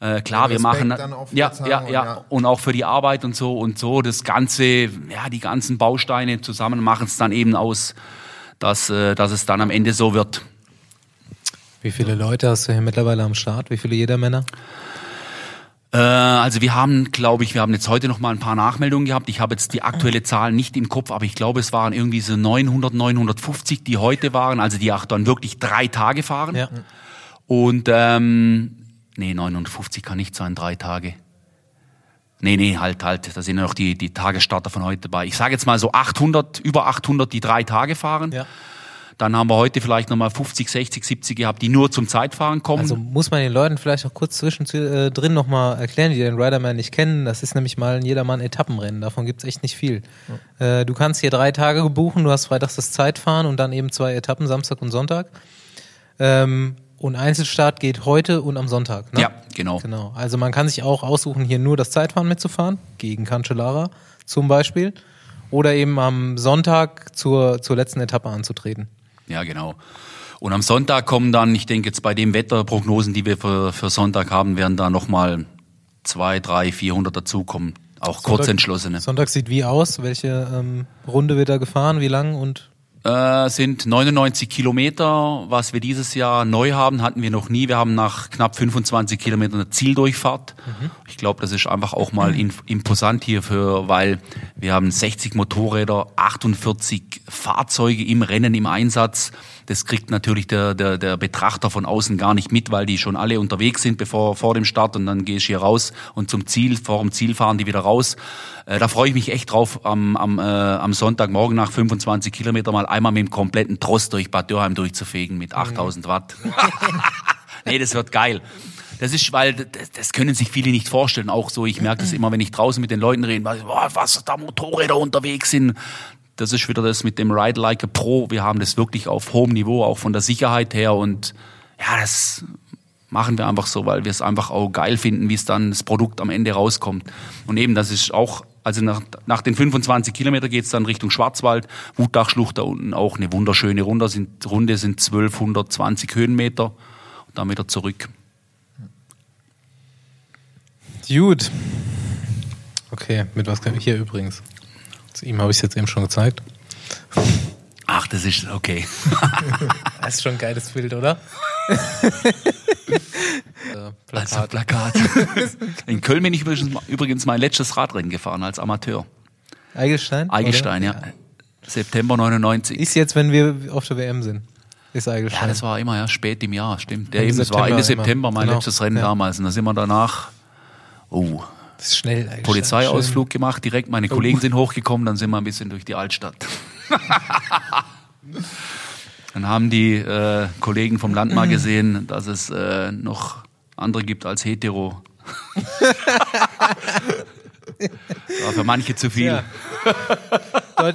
Äh, klar, wir machen ja, ja, ja, ja, und auch für die Arbeit und so und so das ganze, ja, die ganzen Bausteine zusammen machen es dann eben aus, dass, äh, dass es dann am Ende so wird. Wie viele Leute hast du hier mittlerweile am Start? Wie viele Jedermänner? Äh, also wir haben, glaube ich, wir haben jetzt heute noch mal ein paar Nachmeldungen gehabt. Ich habe jetzt die aktuelle Zahl nicht im Kopf, aber ich glaube, es waren irgendwie so 900, 950, die heute waren, also die auch dann wirklich drei Tage fahren. Ja. Und ähm, nee, 950 kann nicht sein, drei Tage. Nee, nee, halt, halt, da sind ja noch die, die Tagesstarter von heute dabei. Ich sage jetzt mal so 800, über 800, die drei Tage fahren. Ja. Dann haben wir heute vielleicht nochmal 50, 60, 70 gehabt, die nur zum Zeitfahren kommen. Also muss man den Leuten vielleicht auch kurz zwischendrin äh, nochmal erklären, die den Riderman nicht kennen. Das ist nämlich mal ein jedermann Etappenrennen. Davon gibt's echt nicht viel. Ja. Äh, du kannst hier drei Tage buchen, du hast freitags das Zeitfahren und dann eben zwei Etappen, Samstag und Sonntag. Ähm, und Einzelstart geht heute und am Sonntag. Ne? Ja, genau. Genau. Also man kann sich auch aussuchen, hier nur das Zeitfahren mitzufahren, gegen Cancellara zum Beispiel. Oder eben am Sonntag zur, zur letzten Etappe anzutreten. Ja, genau. Und am Sonntag kommen dann, ich denke jetzt bei den Wetterprognosen, die wir für, für Sonntag haben, werden da nochmal zwei, drei, vierhundert dazukommen. Auch Sonntag, kurzentschlossene. Sonntag sieht wie aus? Welche ähm, Runde wird da gefahren? Wie lang und äh, sind 99 Kilometer. Was wir dieses Jahr neu haben, hatten wir noch nie. Wir haben nach knapp 25 Kilometern eine Zieldurchfahrt. Mhm. Ich glaube, das ist einfach auch mal imposant hierfür, weil wir haben 60 Motorräder, 48 Fahrzeuge im Rennen im Einsatz. Das kriegt natürlich der, der, der Betrachter von außen gar nicht mit, weil die schon alle unterwegs sind bevor vor dem Start und dann gehe ich hier raus und zum Ziel, vor dem Ziel fahren die wieder raus. Äh, da freue ich mich echt drauf, am, am, äh, am Sonntagmorgen nach 25 Kilometer mal einmal mit dem kompletten Tross durch Bad Dürheim durchzufegen mit 8000 Watt. <laughs> nee, das wird geil. Das ist, weil das, das können sich viele nicht vorstellen. Auch so, ich merke das immer, wenn ich draußen mit den Leuten rede, was, was da Motorräder unterwegs sind. Das ist wieder das mit dem Ride Like a Pro. Wir haben das wirklich auf hohem Niveau, auch von der Sicherheit her. Und ja, das machen wir einfach so, weil wir es einfach auch geil finden, wie es dann das Produkt am Ende rauskommt. Und eben, das ist auch, also nach, nach den 25 Kilometer geht's dann Richtung Schwarzwald, Wutachschlucht da unten auch eine wunderschöne Runde, sind, Runde sind 1220 Höhenmeter und dann wieder zurück. Gut. Okay, mit was kann ich hier übrigens? Ihm habe ich es jetzt eben schon gezeigt. Ach, das ist okay. <laughs> Das ist schon ein geiles Bild, oder? <laughs> äh, Also Plakat. <laughs> In Köln bin ich übrigens, mein letztes Radrennen gefahren als Amateur. Eigelstein? Eigelstein, oder? ja. September 99. Ist jetzt, wenn wir auf der WM sind. Ist Eigelstein. Ja, das war immer ja spät im Jahr, stimmt. Der Ende eben, das war September Ende immer. September mein Genau. letztes Rennen Ja. damals. Und da sind wir danach, oh, Das ist schnell. Polizeiausflug gemacht, direkt meine Oh. Kollegen sind hochgekommen, dann sind wir ein bisschen durch die Altstadt. <laughs> dann haben die äh, Kollegen vom Land mal <clears throat> gesehen, dass es äh, noch andere gibt als hetero. <laughs> War für manche zu viel. Ja.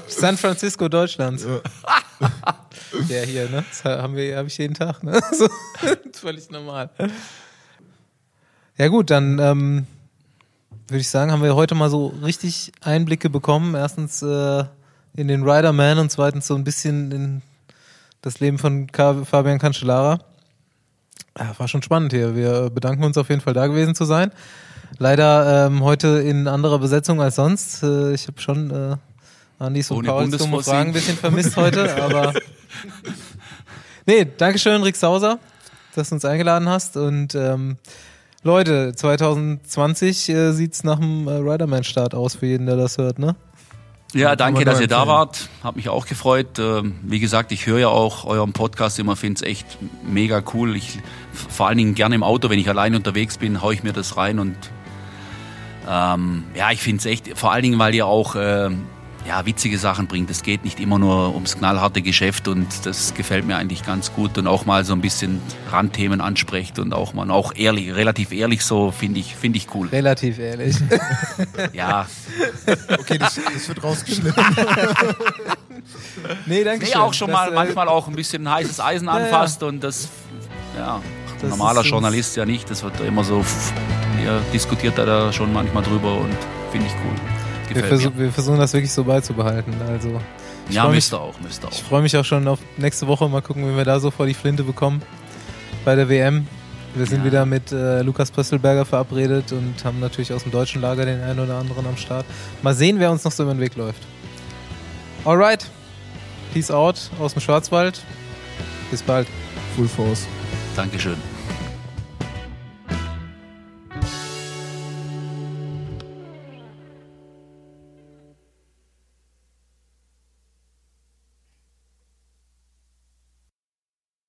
San Francisco Deutschlands. Ja, <laughs> hier, ne? Das haben wir, habe ich jeden Tag, ne? So, völlig normal. Ja gut, dann ähm, würde ich sagen, haben wir heute mal so richtig Einblicke bekommen. Erstens äh, in den Riderman und zweitens so ein bisschen in das Leben von Fabian Cancellara. Ja, war schon spannend hier. Wir bedanken uns auf jeden Fall da gewesen zu sein. Leider ähm, heute in anderer Besetzung als sonst. Äh, ich habe schon äh, Andis und Pauls Bundesvorsicht. Fragen ein bisschen vermisst heute, <laughs> aber nee, Dankeschön, Rick Sauser, dass du uns eingeladen hast und ähm, Leute, 2020 äh, sieht's nach dem äh, Riderman-Start aus für jeden, der das hört, ne? Ja, danke, dass ihr da wart. Hat mich auch gefreut. Ähm, Wie gesagt, ich höre ja auch euren Podcast immer, finde es echt mega cool. Ich vor allen Dingen gerne im Auto, wenn ich allein unterwegs bin, haue ich mir das rein und ähm, ja, ich finde es echt, vor allen Dingen, weil ihr auch ähm, ja, witzige Sachen bringt. Es geht nicht immer nur ums knallharte Geschäft und das gefällt mir eigentlich ganz gut und auch mal so ein bisschen Randthemen ansprecht und auch mal auch ehrlich, relativ ehrlich so, finde ich, finde ich cool. Relativ ehrlich. <laughs> Ja, Okay, das, das wird rausgeschnitten. nee, danke Nee, auch schon mal äh, manchmal auch ein bisschen heißes Eisen Ja, ja. anfasst und das, ja, Das normaler Journalist ja nicht. Das wird immer so, pff, ihr diskutiert da, da schon manchmal drüber und finde ich cool. Wir, Gefällt versuch, mir. wir versuchen das wirklich so beizubehalten. Also ich Ja, freu mich- müsst ihr auch, müsst ihr Ich auch. freue mich auch schon auf nächste Woche. Mal gucken, wie wir da so vor die Flinte bekommen bei der WM. Wir sind Ja. wieder mit äh, Lukas Pöstelberger verabredet und haben natürlich aus dem deutschen Lager den einen oder anderen am Start. Mal sehen, wer uns noch so über den Weg läuft. Alright. Peace out aus dem Schwarzwald. Bis bald. Full Force. Dankeschön.